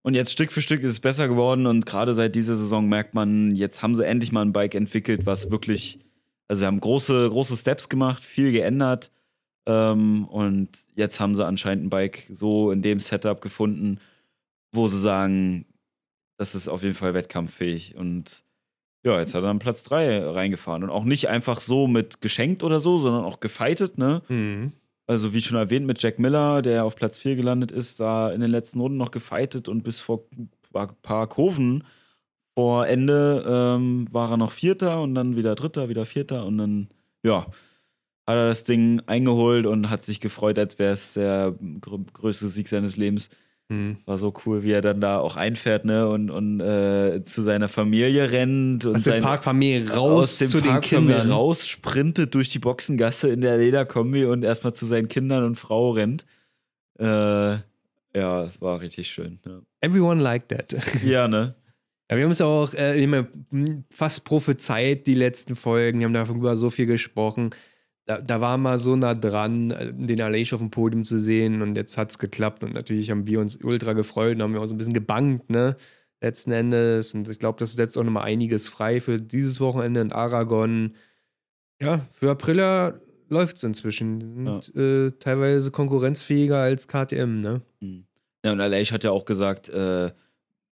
Speaker 2: Und jetzt Stück für Stück ist es besser geworden und gerade seit dieser Saison merkt man, jetzt haben sie endlich mal ein Bike entwickelt, was wirklich, also sie haben große, große Steps gemacht, viel geändert ähm, und jetzt haben sie anscheinend ein Bike so in dem Setup gefunden, wo sie sagen, das ist auf jeden Fall wettkampffähig und ja, jetzt hat er dann Platz 3 reingefahren und auch nicht einfach so mit geschenkt oder so, sondern auch gefightet, ne?
Speaker 1: Mhm.
Speaker 2: Also wie schon erwähnt mit Jack Miller, der auf Platz 4 gelandet ist, da in den letzten Runden noch gefightet und bis vor ein paar- paar Kurven vor Ende ähm, war er noch Vierter und dann wieder Dritter, wieder Vierter und dann, ja, hat er das Ding eingeholt und hat sich gefreut, als wäre es der grö größte Sieg seines Lebens.
Speaker 1: Mhm.
Speaker 2: War so cool, wie er dann da auch einfährt, ne, und, und äh, zu seiner Familie rennt und
Speaker 1: Aus dem Parkfamilie
Speaker 2: aus
Speaker 1: raus
Speaker 2: dem
Speaker 1: zu den Kindern.
Speaker 2: raus, sprintet durch die Boxengasse in der Lederkombi und erstmal zu seinen Kindern und Frau rennt. Äh, ja, war richtig schön. Ja,
Speaker 1: Everyone liked that.
Speaker 2: ja ne?
Speaker 1: Ja, wir haben es auch äh, fast prophezeit, die letzten Folgen. Wir haben darüber so viel gesprochen. Da, da war mal so nah dran, äh, den Aleix auf dem Podium zu sehen und jetzt hat es geklappt und natürlich haben wir uns ultra gefreut und haben wir auch so ein bisschen gebankt, ne? Letzten Endes. Und ich glaube, das setzt auch nochmal einiges frei für dieses Wochenende in Aragon. Ja, für Aprilia läuft es inzwischen. Sind äh, teilweise konkurrenzfähiger als KTM, ne?
Speaker 2: Mhm. Ja, und Aleix hat ja auch gesagt, äh,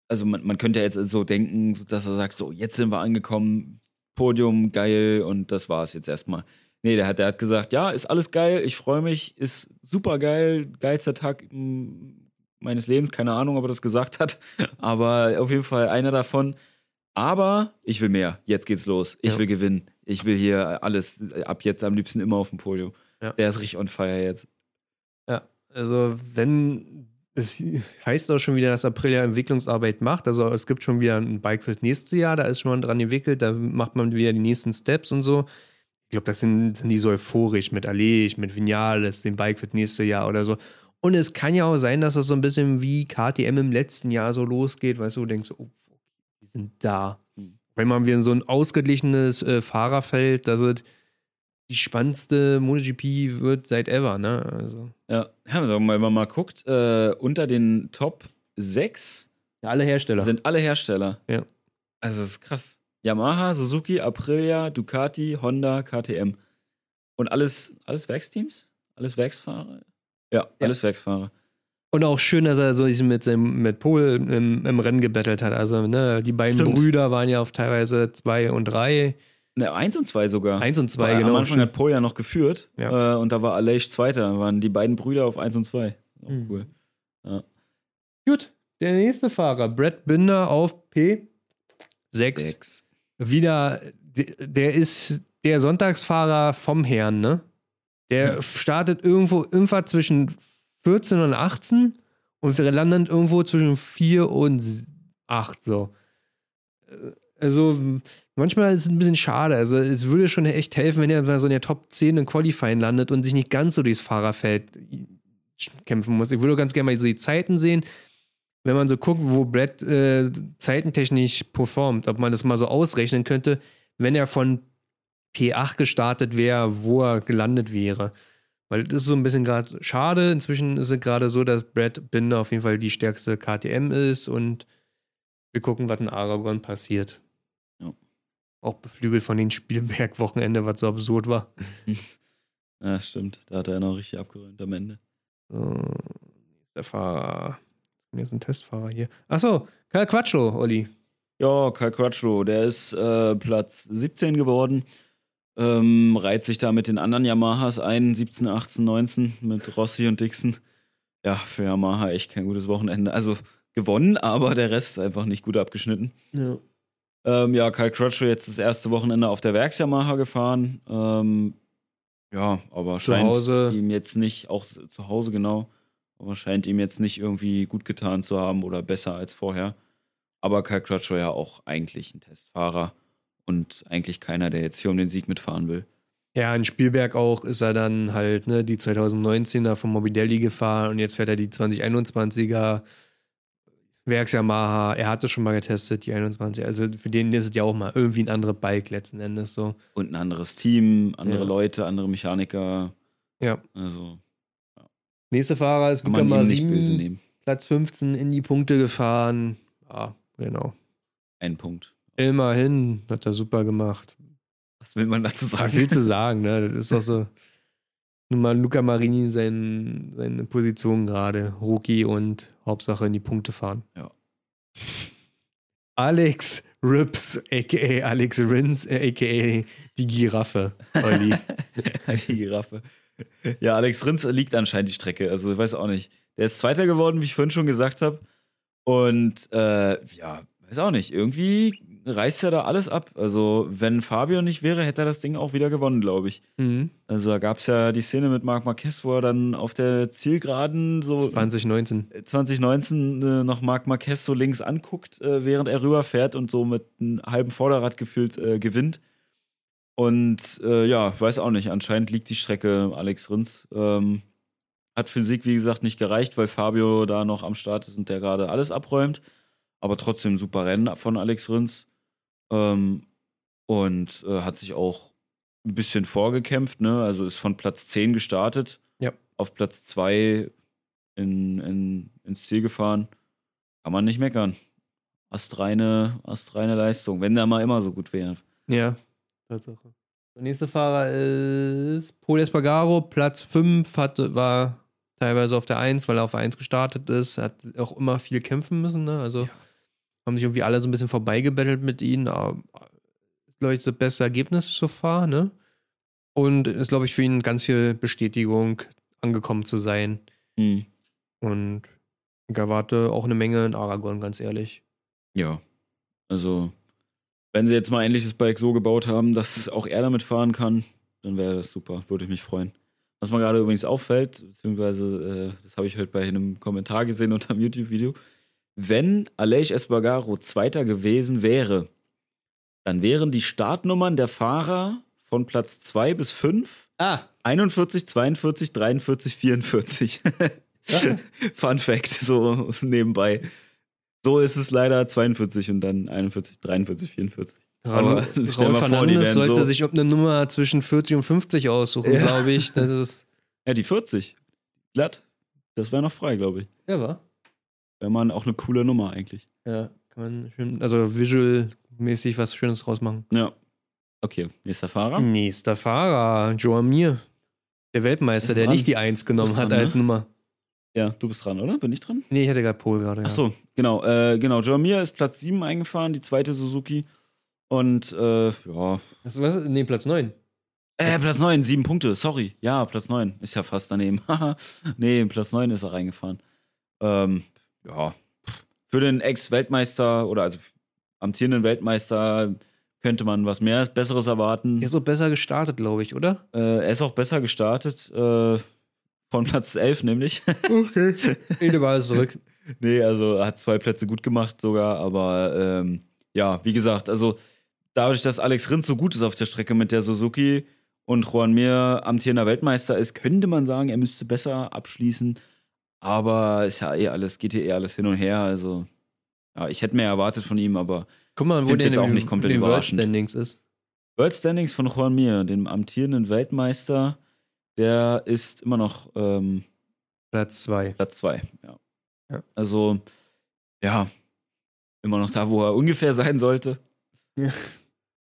Speaker 2: also man, man könnte ja jetzt so denken, dass er sagt, so, jetzt sind wir angekommen, Podium, geil, und das war's jetzt erstmal. Nee, der hat, der hat gesagt, ja, ist alles geil, ich freue mich, ist super geil, geilster Tag mm, meines Lebens, keine Ahnung, ob er das gesagt hat, aber auf jeden Fall einer davon. Aber ich will mehr, jetzt geht's los, ich
Speaker 1: Ja.
Speaker 2: will gewinnen, ich will hier alles, ab jetzt am liebsten immer auf dem Podium.
Speaker 1: Ja.
Speaker 2: Der ist richtig on fire jetzt.
Speaker 1: Ja, also wenn es heißt auch schon wieder, dass Aprilia Entwicklungsarbeit macht. Also es gibt schon wieder ein Bike für das nächste Jahr, da ist schon mal dran entwickelt, da macht man wieder die nächsten Steps und so. Ich glaube, das sind, sind die so euphorisch mit Aleix, mit Vinales, dem Bike für das nächste Jahr oder so. Und es kann ja auch sein, dass das so ein bisschen wie KTM im letzten Jahr so losgeht, weißt du, du denkst, oh, die sind da.
Speaker 2: Hm.
Speaker 1: Wenn man wieder so ein ausgeglichenes äh, Fahrerfeld, das ist die spannendste MotoGP wird seit ever, ne? Also.
Speaker 2: Ja, ja wenn man mal guckt, äh, unter den Top 6
Speaker 1: Ja, alle Hersteller.
Speaker 2: sind alle Hersteller.
Speaker 1: Ja.
Speaker 2: Also das ist krass. Yamaha, Suzuki, Aprilia, Ducati, Honda, KTM. Und alles, alles Werksteams? Alles Werksfahrer? Ja, alles Werksfahrer.
Speaker 1: Und auch schön, dass er so mit seinem mit Pol im, im Rennen gebettelt hat. Also, ne, die beiden
Speaker 2: Stimmt.
Speaker 1: Brüder waren ja auf teilweise zwei und drei.
Speaker 2: Ne, eins und zwei sogar.
Speaker 1: Eins und zwei,
Speaker 2: Weil
Speaker 1: genau.
Speaker 2: Am Anfang hat Pol ja noch geführt.
Speaker 1: Ja.
Speaker 2: Äh, und da war Aleix Zweiter. Da waren die beiden Brüder auf eins und zwei. Auch
Speaker 1: Mhm.
Speaker 2: cool.
Speaker 1: Gut, der nächste Fahrer, Brad Binder auf P6.
Speaker 2: Sechs.
Speaker 1: Wieder, der, ist der Sonntagsfahrer vom Herrn, ne? Der
Speaker 2: Hm.
Speaker 1: startet irgendwo irgendwas zwischen 14 und 18 und wir landen irgendwo zwischen 4 und 8 so. Äh, Also manchmal ist es ein bisschen schade. Also es würde schon echt helfen, wenn er so in der Top 10 in Qualifying landet und sich nicht ganz so durchs Fahrerfeld kämpfen muss. Ich würde ganz gerne mal so die Zeiten sehen, wenn man so guckt, wo Brad äh, zeitentechnisch performt, ob man das mal so ausrechnen könnte, wenn er von P8 gestartet wäre, wo er gelandet wäre. Weil das ist so ein bisschen gerade schade. Inzwischen ist es gerade so, dass Brad Binder auf jeden Fall die stärkste KTM ist und wir gucken, was in Aragon passiert.
Speaker 2: Ja.
Speaker 1: Auch beflügelt von den Spielberg-Wochenende, was so absurd war.
Speaker 2: Ja, stimmt. Da hat er noch richtig abgeräumt am Ende.
Speaker 1: So, der Fahrer. Jetzt ein Testfahrer hier. Achso, Karl Quattro, Olli.
Speaker 2: Ja, Kyle Crutchlow, der ist äh, Platz 17 geworden. Ähm, reiht sich da mit den anderen Yamahas ein, 17, 18, 19 mit Rossi und Dixon. Ja, für Yamaha echt kein gutes Wochenende. Also gewonnen, aber der Rest einfach nicht gut abgeschnitten.
Speaker 1: Ja.
Speaker 2: Ähm, ja, Kyle Crutchlow jetzt das erste Wochenende auf der Werks-Yamaha gefahren. Ähm, ja, aber
Speaker 1: Zu
Speaker 2: scheint
Speaker 1: Hause.
Speaker 2: ihm jetzt nicht, auch zu Hause genau, aber scheint ihm jetzt nicht irgendwie gut getan zu haben oder besser als vorher. Aber Kyle Crutchlow ja auch eigentlich ein Testfahrer und eigentlich keiner, der jetzt hier um den Sieg mitfahren will.
Speaker 1: Ja, in Spielberg auch ist er dann halt ne, die 2019er von Morbidelli gefahren und jetzt fährt er die 2021er Werks Yamaha. Er hatte schon mal getestet, die 21. Also für den ist es ja auch mal irgendwie ein anderes Bike letzten Endes so.
Speaker 2: Und ein anderes Team, andere
Speaker 1: Ja.
Speaker 2: Leute, andere Mechaniker.
Speaker 1: Ja.
Speaker 2: Also
Speaker 1: Nächster Fahrer ist Luca
Speaker 2: nehmen.
Speaker 1: Platz 15 in die Punkte gefahren. Ja, genau.
Speaker 2: Ein Punkt.
Speaker 1: Immerhin hat er super gemacht.
Speaker 2: Was will man dazu sagen?
Speaker 1: willst du sagen, ne? Das ist doch so. Nun mal Luca Marini sein, seine Position gerade. Rookie und Hauptsache in die Punkte fahren.
Speaker 2: Ja.
Speaker 1: Alex Rips, a.k.a. Alex Rins, a.k.a. die Giraffe, Olli.
Speaker 2: die Giraffe. Ja, Alex Rins liegt anscheinend die Strecke. Also, ich weiß auch nicht. Der ist Zweiter geworden, wie ich vorhin schon gesagt habe. Und äh, ja, weiß auch nicht. Irgendwie reißt er da alles ab. Also, wenn Fabio nicht wäre, hätte er das Ding auch wieder gewonnen, glaube ich.
Speaker 1: mhm.
Speaker 2: Also, da gab es ja die Szene mit Marc Marquez, wo er dann auf der Zielgeraden so
Speaker 1: 2019.
Speaker 2: 2019 äh, noch Marc Marquez so links anguckt, äh, während er rüberfährt und so mit einem halben Vorderrad gefühlt äh, gewinnt. Und äh, ja, weiß auch nicht, anscheinend liegt die Strecke Alex Rins. Ähm, hat für den Sieg, wie gesagt, nicht gereicht, weil Fabio da noch am Start ist und der gerade alles abräumt. Aber trotzdem super Rennen von Alex Rins. Ähm, und äh, hat sich auch ein bisschen vorgekämpft, ne? Also ist von Platz 10 gestartet.
Speaker 1: Ja.
Speaker 2: Auf Platz 2 in, in, ins Ziel gefahren. Kann man nicht meckern. Astreine, astreine Leistung, wenn der mal immer so gut wäre.
Speaker 1: Ja, Tatsache. Der nächste Fahrer ist Paul Espargaro, Platz 5, hatte, war teilweise auf der 1, weil er auf der 1 gestartet ist. Hat auch immer viel kämpfen müssen, ne? Also
Speaker 2: Ja.
Speaker 1: haben sich irgendwie alle so ein bisschen vorbeigebettelt mit ihm. Aber ist, glaube ich, das beste Ergebnis so far, ne? Und ist, glaube ich, für ihn ganz viel Bestätigung, angekommen zu sein.
Speaker 2: Hm.
Speaker 1: Und ich erwarte auch eine Menge in Aragon, ganz ehrlich.
Speaker 2: Ja. Also, wenn sie jetzt mal endlich das Bike so gebaut haben, dass auch er damit fahren kann, dann wäre das super. Würde ich mich freuen. Was mir gerade übrigens auffällt, beziehungsweise äh, das habe ich heute bei einem Kommentar gesehen unter einem YouTube-Video. Wenn Aleix Espargaro Zweiter gewesen wäre, dann wären die Startnummern der Fahrer von Platz 2 bis 5
Speaker 1: Ah,
Speaker 2: 41, 42, 43, 44.
Speaker 1: Ja.
Speaker 2: Fun Fact, so nebenbei. So ist es leider 42 und dann 41, 43, 44. Aber
Speaker 1: Raul,
Speaker 2: stell
Speaker 1: Raul Fernandes sollte
Speaker 2: so-
Speaker 1: sich ob eine Nummer zwischen 40 und 50 aussuchen,
Speaker 2: Ja.
Speaker 1: glaube ich. Das ist.
Speaker 2: Ja, die 40. Glatt. Das wäre noch frei, glaube ich.
Speaker 1: Ja, war.
Speaker 2: Wäre man auch eine coole Nummer eigentlich.
Speaker 1: Ja, kann man schön, also visual-mäßig was Schönes draus machen.
Speaker 2: Ja. Okay, nächster Fahrer.
Speaker 1: Nächster Fahrer, Joe Mir. Der Weltmeister,
Speaker 2: Ist
Speaker 1: der
Speaker 2: dran.
Speaker 1: nicht die 1 genommen hat
Speaker 2: dran,
Speaker 1: als
Speaker 2: ne?
Speaker 1: Nummer.
Speaker 2: Ja, du bist dran, oder? Bin ich dran?
Speaker 1: Nee, ich hatte gerade Pol gerade. Ja.
Speaker 2: Ach so, genau. Äh, genau, Jamir ist Platz 7 eingefahren, die zweite Suzuki. Und äh, ja.
Speaker 1: Was, was? Nee, Platz 9.
Speaker 2: Äh, Platz 9, sieben Punkte, sorry. Ja, Platz 9. Ist ja fast daneben. Nee, Platz 9 ist er reingefahren. Ähm, ja. Für den Ex-Weltmeister oder also amtierenden Weltmeister könnte man was mehr Besseres erwarten.
Speaker 1: Er ist so besser gestartet, glaube ich, oder?
Speaker 2: Äh, er ist auch besser gestartet. Äh, von Platz 11 nämlich.
Speaker 1: Okay. Ede war es zurück.
Speaker 2: nee, also hat zwei Plätze gut gemacht sogar, aber ähm, ja, wie gesagt, also dadurch, dass Alex Rins so gut ist auf der Strecke mit der Suzuki und Juan Mir amtierender Weltmeister ist, könnte man sagen, er müsste besser abschließen. Aber ist ja eh alles, geht hier eh alles hin und her. Also, ja, ich hätte mehr erwartet von ihm, aber
Speaker 1: Guck mal, wo der
Speaker 2: jetzt auch nicht komplett
Speaker 1: den World
Speaker 2: überraschend.
Speaker 1: Standings ist.
Speaker 2: World Standings von Juan Mir, dem amtierenden Weltmeister, der ist immer noch ähm,
Speaker 1: Platz 2.
Speaker 2: Platz zwei. Ja.
Speaker 1: Ja.
Speaker 2: Also, ja, immer noch da, wo er ungefähr sein sollte.
Speaker 1: Ja.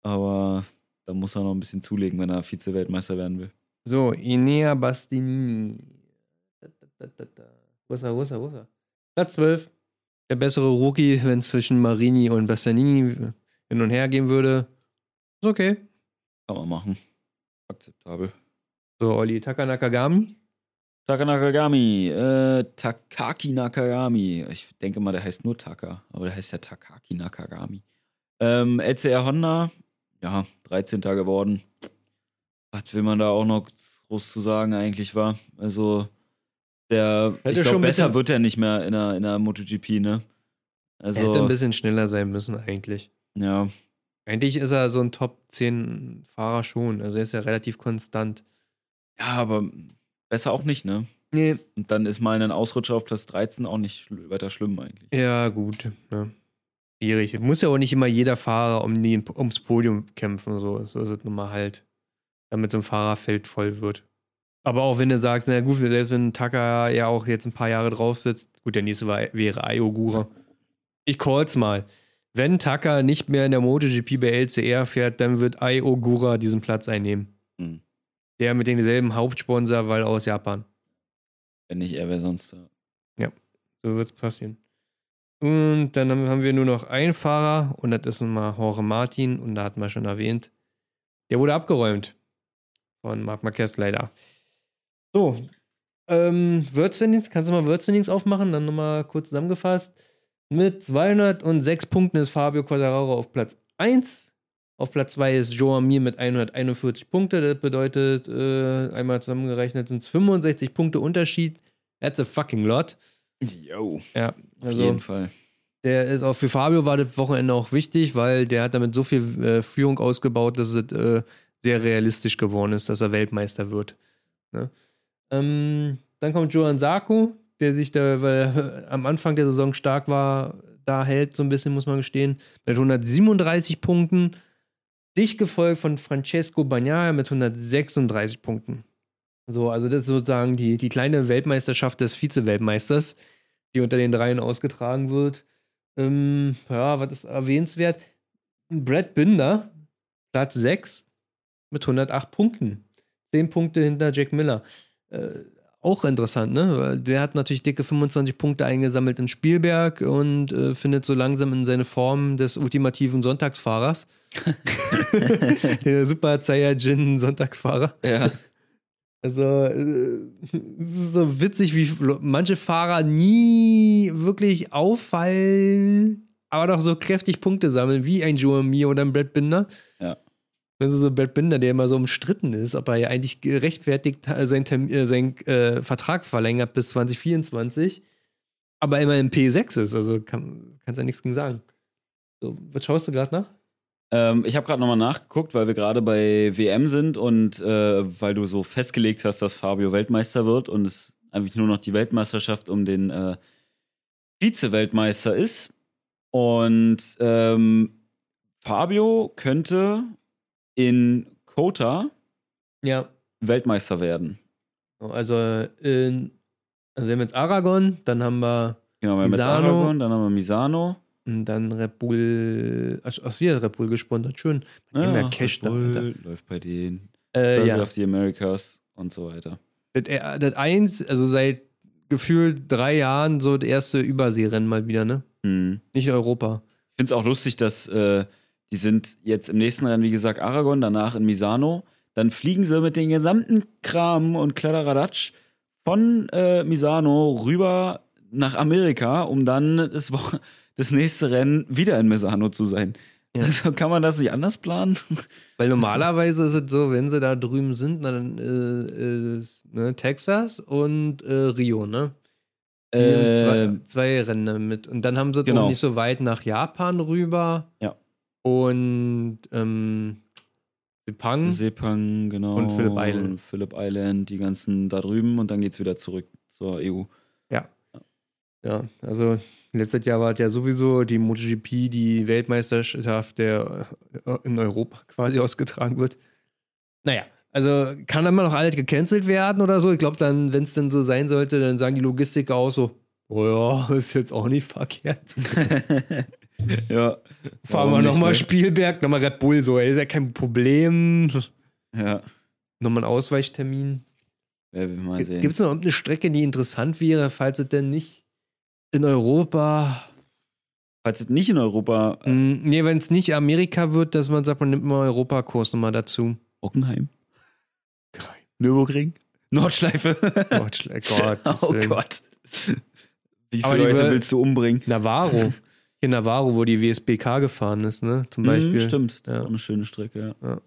Speaker 2: Aber da muss er noch ein bisschen zulegen, wenn er Vize-Weltmeister werden will.
Speaker 1: So, Inea Bastianini. Da. Wo ist er, wo ist er, wo ist er? Platz 12. Der bessere Rookie, wenn es zwischen Marini und Bastianini hin und her gehen würde. Ist okay.
Speaker 2: Kann man machen. Akzeptabel.
Speaker 1: So, Olli Taka Nakagami.
Speaker 2: Taka Nakagami, äh, Takaki Nakagami. Ich denke mal, der heißt nur Taka, aber der heißt ja Takaki Nakagami. Ähm, LCR Honda, ja, 13. geworden. Was will man da auch noch groß zu sagen eigentlich war? Also, der,
Speaker 1: Hätte
Speaker 2: ich
Speaker 1: schon
Speaker 2: glaube, besser wird er nicht mehr in der, in der MotoGP, ne?
Speaker 1: Er hätte ein
Speaker 2: Also,
Speaker 1: bisschen schneller sein müssen, eigentlich.
Speaker 2: ja,
Speaker 1: Eigentlich ist er so ein Top 10 Fahrer schon. Also er ist ja relativ konstant.
Speaker 2: Ja, aber besser auch nicht, ne?
Speaker 1: Nee.
Speaker 2: Und dann ist mal ein Ausrutscher auf Platz 13 auch nicht schl weiter schlimm eigentlich.
Speaker 1: Ja, gut. Ja. Schwierig. Muss ja auch nicht immer jeder Fahrer um die, ums Podium kämpfen. So, so ist es nun mal halt. Damit so ein Fahrerfeld voll wird. Aber auch wenn du sagst, na gut, selbst wenn Taka ja auch jetzt ein paar Jahre drauf sitzt, gut, der nächste war, wäre Ayogura. Ich call's mal. Wenn Taka nicht mehr in der MotoGP bei LCR fährt, dann wird Ayogura diesen Platz einnehmen.
Speaker 2: Hm.
Speaker 1: Der mit demselben Hauptsponsor, weil aus Japan.
Speaker 2: Wenn nicht er, wer sonst da?
Speaker 1: So wird's passieren. Und dann haben wir nur noch einen Fahrer und das ist nun mal Jorge Martin und da hatten wir schon erwähnt. Der wurde abgeräumt von Marc Marquez leider. So, ähm, Wordstandings, kannst du mal Wordstandings aufmachen, dann nochmal kurz zusammengefasst. Mit 206 Punkten ist Fabio Quattararo auf Platz 1. Auf Platz 2 ist Joan Mir mit 141 Punkte. Das bedeutet, äh, einmal zusammengerechnet sind es 65 Punkte Unterschied. That's a fucking lot.
Speaker 2: Yo.
Speaker 1: Ja,
Speaker 2: Auf
Speaker 1: also
Speaker 2: jeden Fall.
Speaker 1: der ist auch für Fabio war das Wochenende auch wichtig, weil der hat damit so viel äh, Führung ausgebaut, dass es äh, sehr realistisch geworden ist, dass er Weltmeister wird. Ne? Ähm, dann kommt Johan Sarko, der sich da, weil er am Anfang der Saison stark war, da hält so ein bisschen, muss man gestehen, mit 137 Punkten. Dicht gefolgt von Francesco Bagnaia mit 136 Punkten. So, also das ist sozusagen die, die kleine Weltmeisterschaft des Vize-Weltmeisters, die unter den dreien ausgetragen wird. Ähm, ja, was ist erwähnenswert? Brad Binder, Platz 6 mit 108 Punkten. 10 Punkte hinter Jack Miller. Äh, auch interessant, ne? Der hat natürlich dicke 25 Punkte eingesammelt in Spielberg und äh, findet so langsam in seine Form des ultimativen Sonntagsfahrers. Der Super Saiyajin Sonntagsfahrer.
Speaker 2: Ja.
Speaker 1: Also, äh, es ist so witzig, wie manche Fahrer nie wirklich auffallen, aber doch so kräftig Punkte sammeln, wie ein Joe Mir oder ein Brad Binder.
Speaker 2: Ja.
Speaker 1: Das ist so Brad Binder, der immer so umstritten ist, ob er ja eigentlich gerechtfertigt seinen, Term äh, seinen äh, Vertrag verlängert bis 2024, aber immer im P6 ist. Also kann, kannst ja nichts gegen sagen. So, was schaust du gerade nach?
Speaker 2: Ähm, ich habe gerade nochmal nachgeguckt, weil wir gerade bei WM sind und äh, weil du so festgelegt hast, dass Fabio Weltmeister wird und es eigentlich nur noch die Weltmeisterschaft um den äh, Vize-Weltmeister ist. Und ähm, Fabio könnte in Kota
Speaker 1: Ja,
Speaker 2: Weltmeister werden.
Speaker 1: also, in, also wir haben jetzt Aragon, dann haben wir
Speaker 2: Genau, wir haben jetzt. Aragon, dann haben wir Misano.
Speaker 1: Und dann Red Bull, ach, ach wieder Red Bull gesponsert, schön. Die haben ja Cash da,
Speaker 2: Red Bull
Speaker 1: Alter.
Speaker 2: läuft bei denen.
Speaker 1: Äh, ja.
Speaker 2: of the Americas und so weiter.
Speaker 1: Das, äh, das eins, also seit gefühlt drei Jahren so das erste Überseerennen mal wieder, ne?
Speaker 2: Hm.
Speaker 1: Nicht Europa.
Speaker 2: Ich finde es auch lustig, dass äh, die sind jetzt im nächsten Rennen, wie gesagt, Aragon, danach in Misano. Dann fliegen sie mit den gesamten Kram und Kladderadatsch von äh, Misano rüber nach Amerika, um dann das, Wo das nächste Rennen wieder in Misano zu sein.
Speaker 1: Ja.
Speaker 2: Also kann man das nicht anders planen?
Speaker 1: Weil normalerweise ist es so, wenn sie da drüben sind, dann äh, ist ne, Texas und äh, Rio, ne? Nehmen zwei,
Speaker 2: Äh,
Speaker 1: zwei Rennen mit. Und dann haben sie
Speaker 2: genau.
Speaker 1: nicht so weit nach Japan rüber.
Speaker 2: Ja.
Speaker 1: Und ähm, Sepang.
Speaker 2: Sepang, genau.
Speaker 1: Und Phillip Island.
Speaker 2: Und Phillip Island, die ganzen da drüben und dann geht's wieder zurück zur EU.
Speaker 1: Ja, also letztes Jahr war es ja sowieso die MotoGP, die Weltmeisterschaft, der äh, in Europa quasi ausgetragen wird. Naja, also kann immer noch alles gecancelt werden oder so. Ich glaube dann, wenn es denn so sein sollte, dann sagen die Logistiker auch so, oh ja, ist jetzt auch nicht verkehrt.
Speaker 2: ja.
Speaker 1: Fahren wir nochmal
Speaker 2: ne?
Speaker 1: Spielberg, nochmal Red Bull, so, ey, ist ja kein Problem.
Speaker 2: Ja,
Speaker 1: Nochmal ein Ausweichtermin.
Speaker 2: mal.
Speaker 1: Gibt es noch eine Strecke, die interessant wäre, falls es denn nicht in Europa
Speaker 2: Falls es nicht in Europa. Äh,
Speaker 1: Mm, Nee, wenn es nicht Amerika wird, dass man sagt, man nimmt mal einen Europakurs nochmal dazu.
Speaker 2: Hockenheim. Nürburgring. Nordschleife.
Speaker 1: Gott, Gottes
Speaker 2: oh. Gott. Wie
Speaker 1: Aber
Speaker 2: viele Leute willst du umbringen?
Speaker 1: Navarro. In Navarro, wo die WSBK gefahren ist, ne? Zum Beispiel.
Speaker 2: Mhm, stimmt. Das
Speaker 1: Ja.
Speaker 2: ist auch eine schöne Strecke, ja.
Speaker 1: Ja.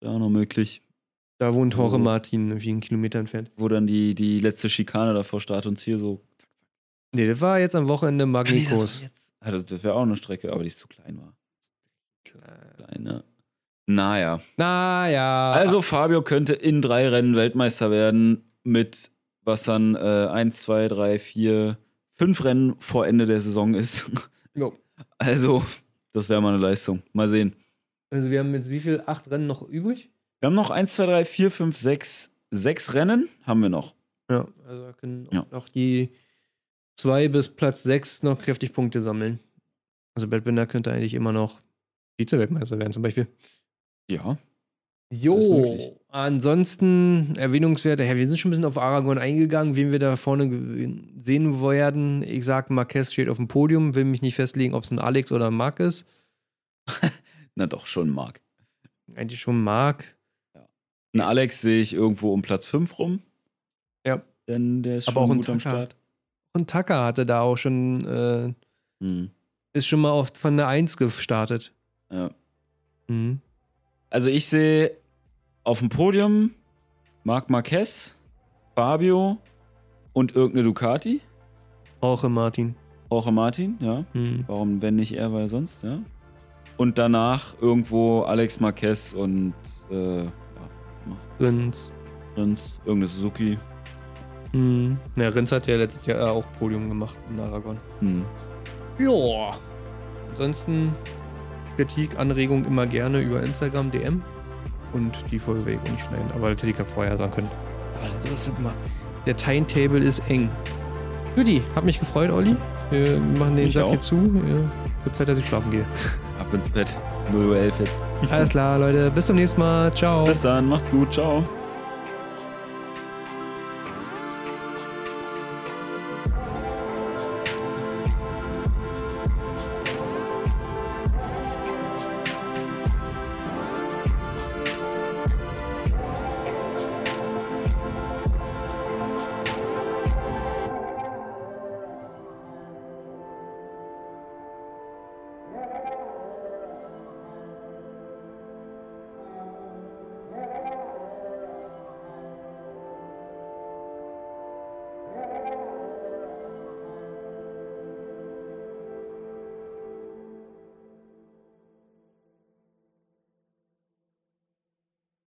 Speaker 2: Da auch noch möglich.
Speaker 1: Da wohnt Jorge
Speaker 2: Oh.
Speaker 1: Martin, wie einen Kilometer entfernt.
Speaker 2: Wo dann die, die letzte Schikane davor Start und Ziel so.
Speaker 1: Nee, das war jetzt am Wochenende Magnikos.
Speaker 2: Ah, das das wäre auch eine Strecke, aber die zu klein war. Klein, ne? Naja.
Speaker 1: Naja.
Speaker 2: Also Fabio könnte in drei Rennen Weltmeister werden mit was dann äh, eins, zwei, drei, vier, fünf Rennen vor Ende der Saison ist.
Speaker 1: Jo.
Speaker 2: Also, das wäre mal eine Leistung. Mal sehen.
Speaker 1: Also wir haben jetzt wie viel? Acht Rennen noch übrig?
Speaker 2: Wir haben noch eins, zwei, drei, vier, fünf, sechs, sechs Rennen haben wir noch.
Speaker 1: Ja, also da können
Speaker 2: Ja.
Speaker 1: noch die zwei bis Platz sechs noch kräftig Punkte sammeln. Also Bert Binder könnte eigentlich immer noch Vize-Weltmeister werden zum Beispiel.
Speaker 2: Ja.
Speaker 1: Jo, ansonsten Erwähnungswerte. Ja, wir sind schon ein bisschen auf Aragon eingegangen, wen wir da vorne sehen werden. Ich sag, Marquez steht auf dem Podium, will mich nicht festlegen, ob es ein Alex oder ein Marc ist.
Speaker 2: Na doch, schon Marc.
Speaker 1: Eigentlich schon Marc.
Speaker 2: Ein Alex sehe ich irgendwo um Platz 5 rum.
Speaker 1: Ja.
Speaker 2: Denn der ist
Speaker 1: Aber
Speaker 2: schon
Speaker 1: auch
Speaker 2: gut am. Start.
Speaker 1: Und Tucker hatte da auch schon, äh,
Speaker 2: Hm.
Speaker 1: ist schon mal auf, von der 1 gestartet.
Speaker 2: Ja.
Speaker 1: Mhm.
Speaker 2: Also ich sehe auf dem Podium Marc Marquez, Fabio und irgendeine Ducati.
Speaker 1: Jorge Martin.
Speaker 2: Jorge Martin, ja.
Speaker 1: Mhm.
Speaker 2: Warum, wenn nicht er, weil sonst, ja. Und danach irgendwo Alex Marquez und äh, ja,
Speaker 1: Rins.
Speaker 2: Prinz, irgendeine Suzuki.
Speaker 1: Mhm. Ja, Rins hat ja letztes Jahr auch Podium gemacht in Aragon.
Speaker 2: Hm.
Speaker 1: Ja. Ansonsten Kritik, Anregung immer gerne über Instagram, DM. Und die Folge auch nicht schneiden, aber das hätte ich ja vorher sagen können. Aber so ist das immer. Der Timetable ist eng. Judy, hat mich gefreut, Olli. Wir machen den
Speaker 2: Mich
Speaker 1: Sack
Speaker 2: auch.
Speaker 1: hier zu. Ja, wird Zeit, dass ich schlafen gehe.
Speaker 2: Ab ins Bett. 0 Uhr 11 jetzt.
Speaker 1: Alles klar, Leute. Bis zum nächsten Mal. Ciao.
Speaker 2: Bis dann, macht's gut, ciao.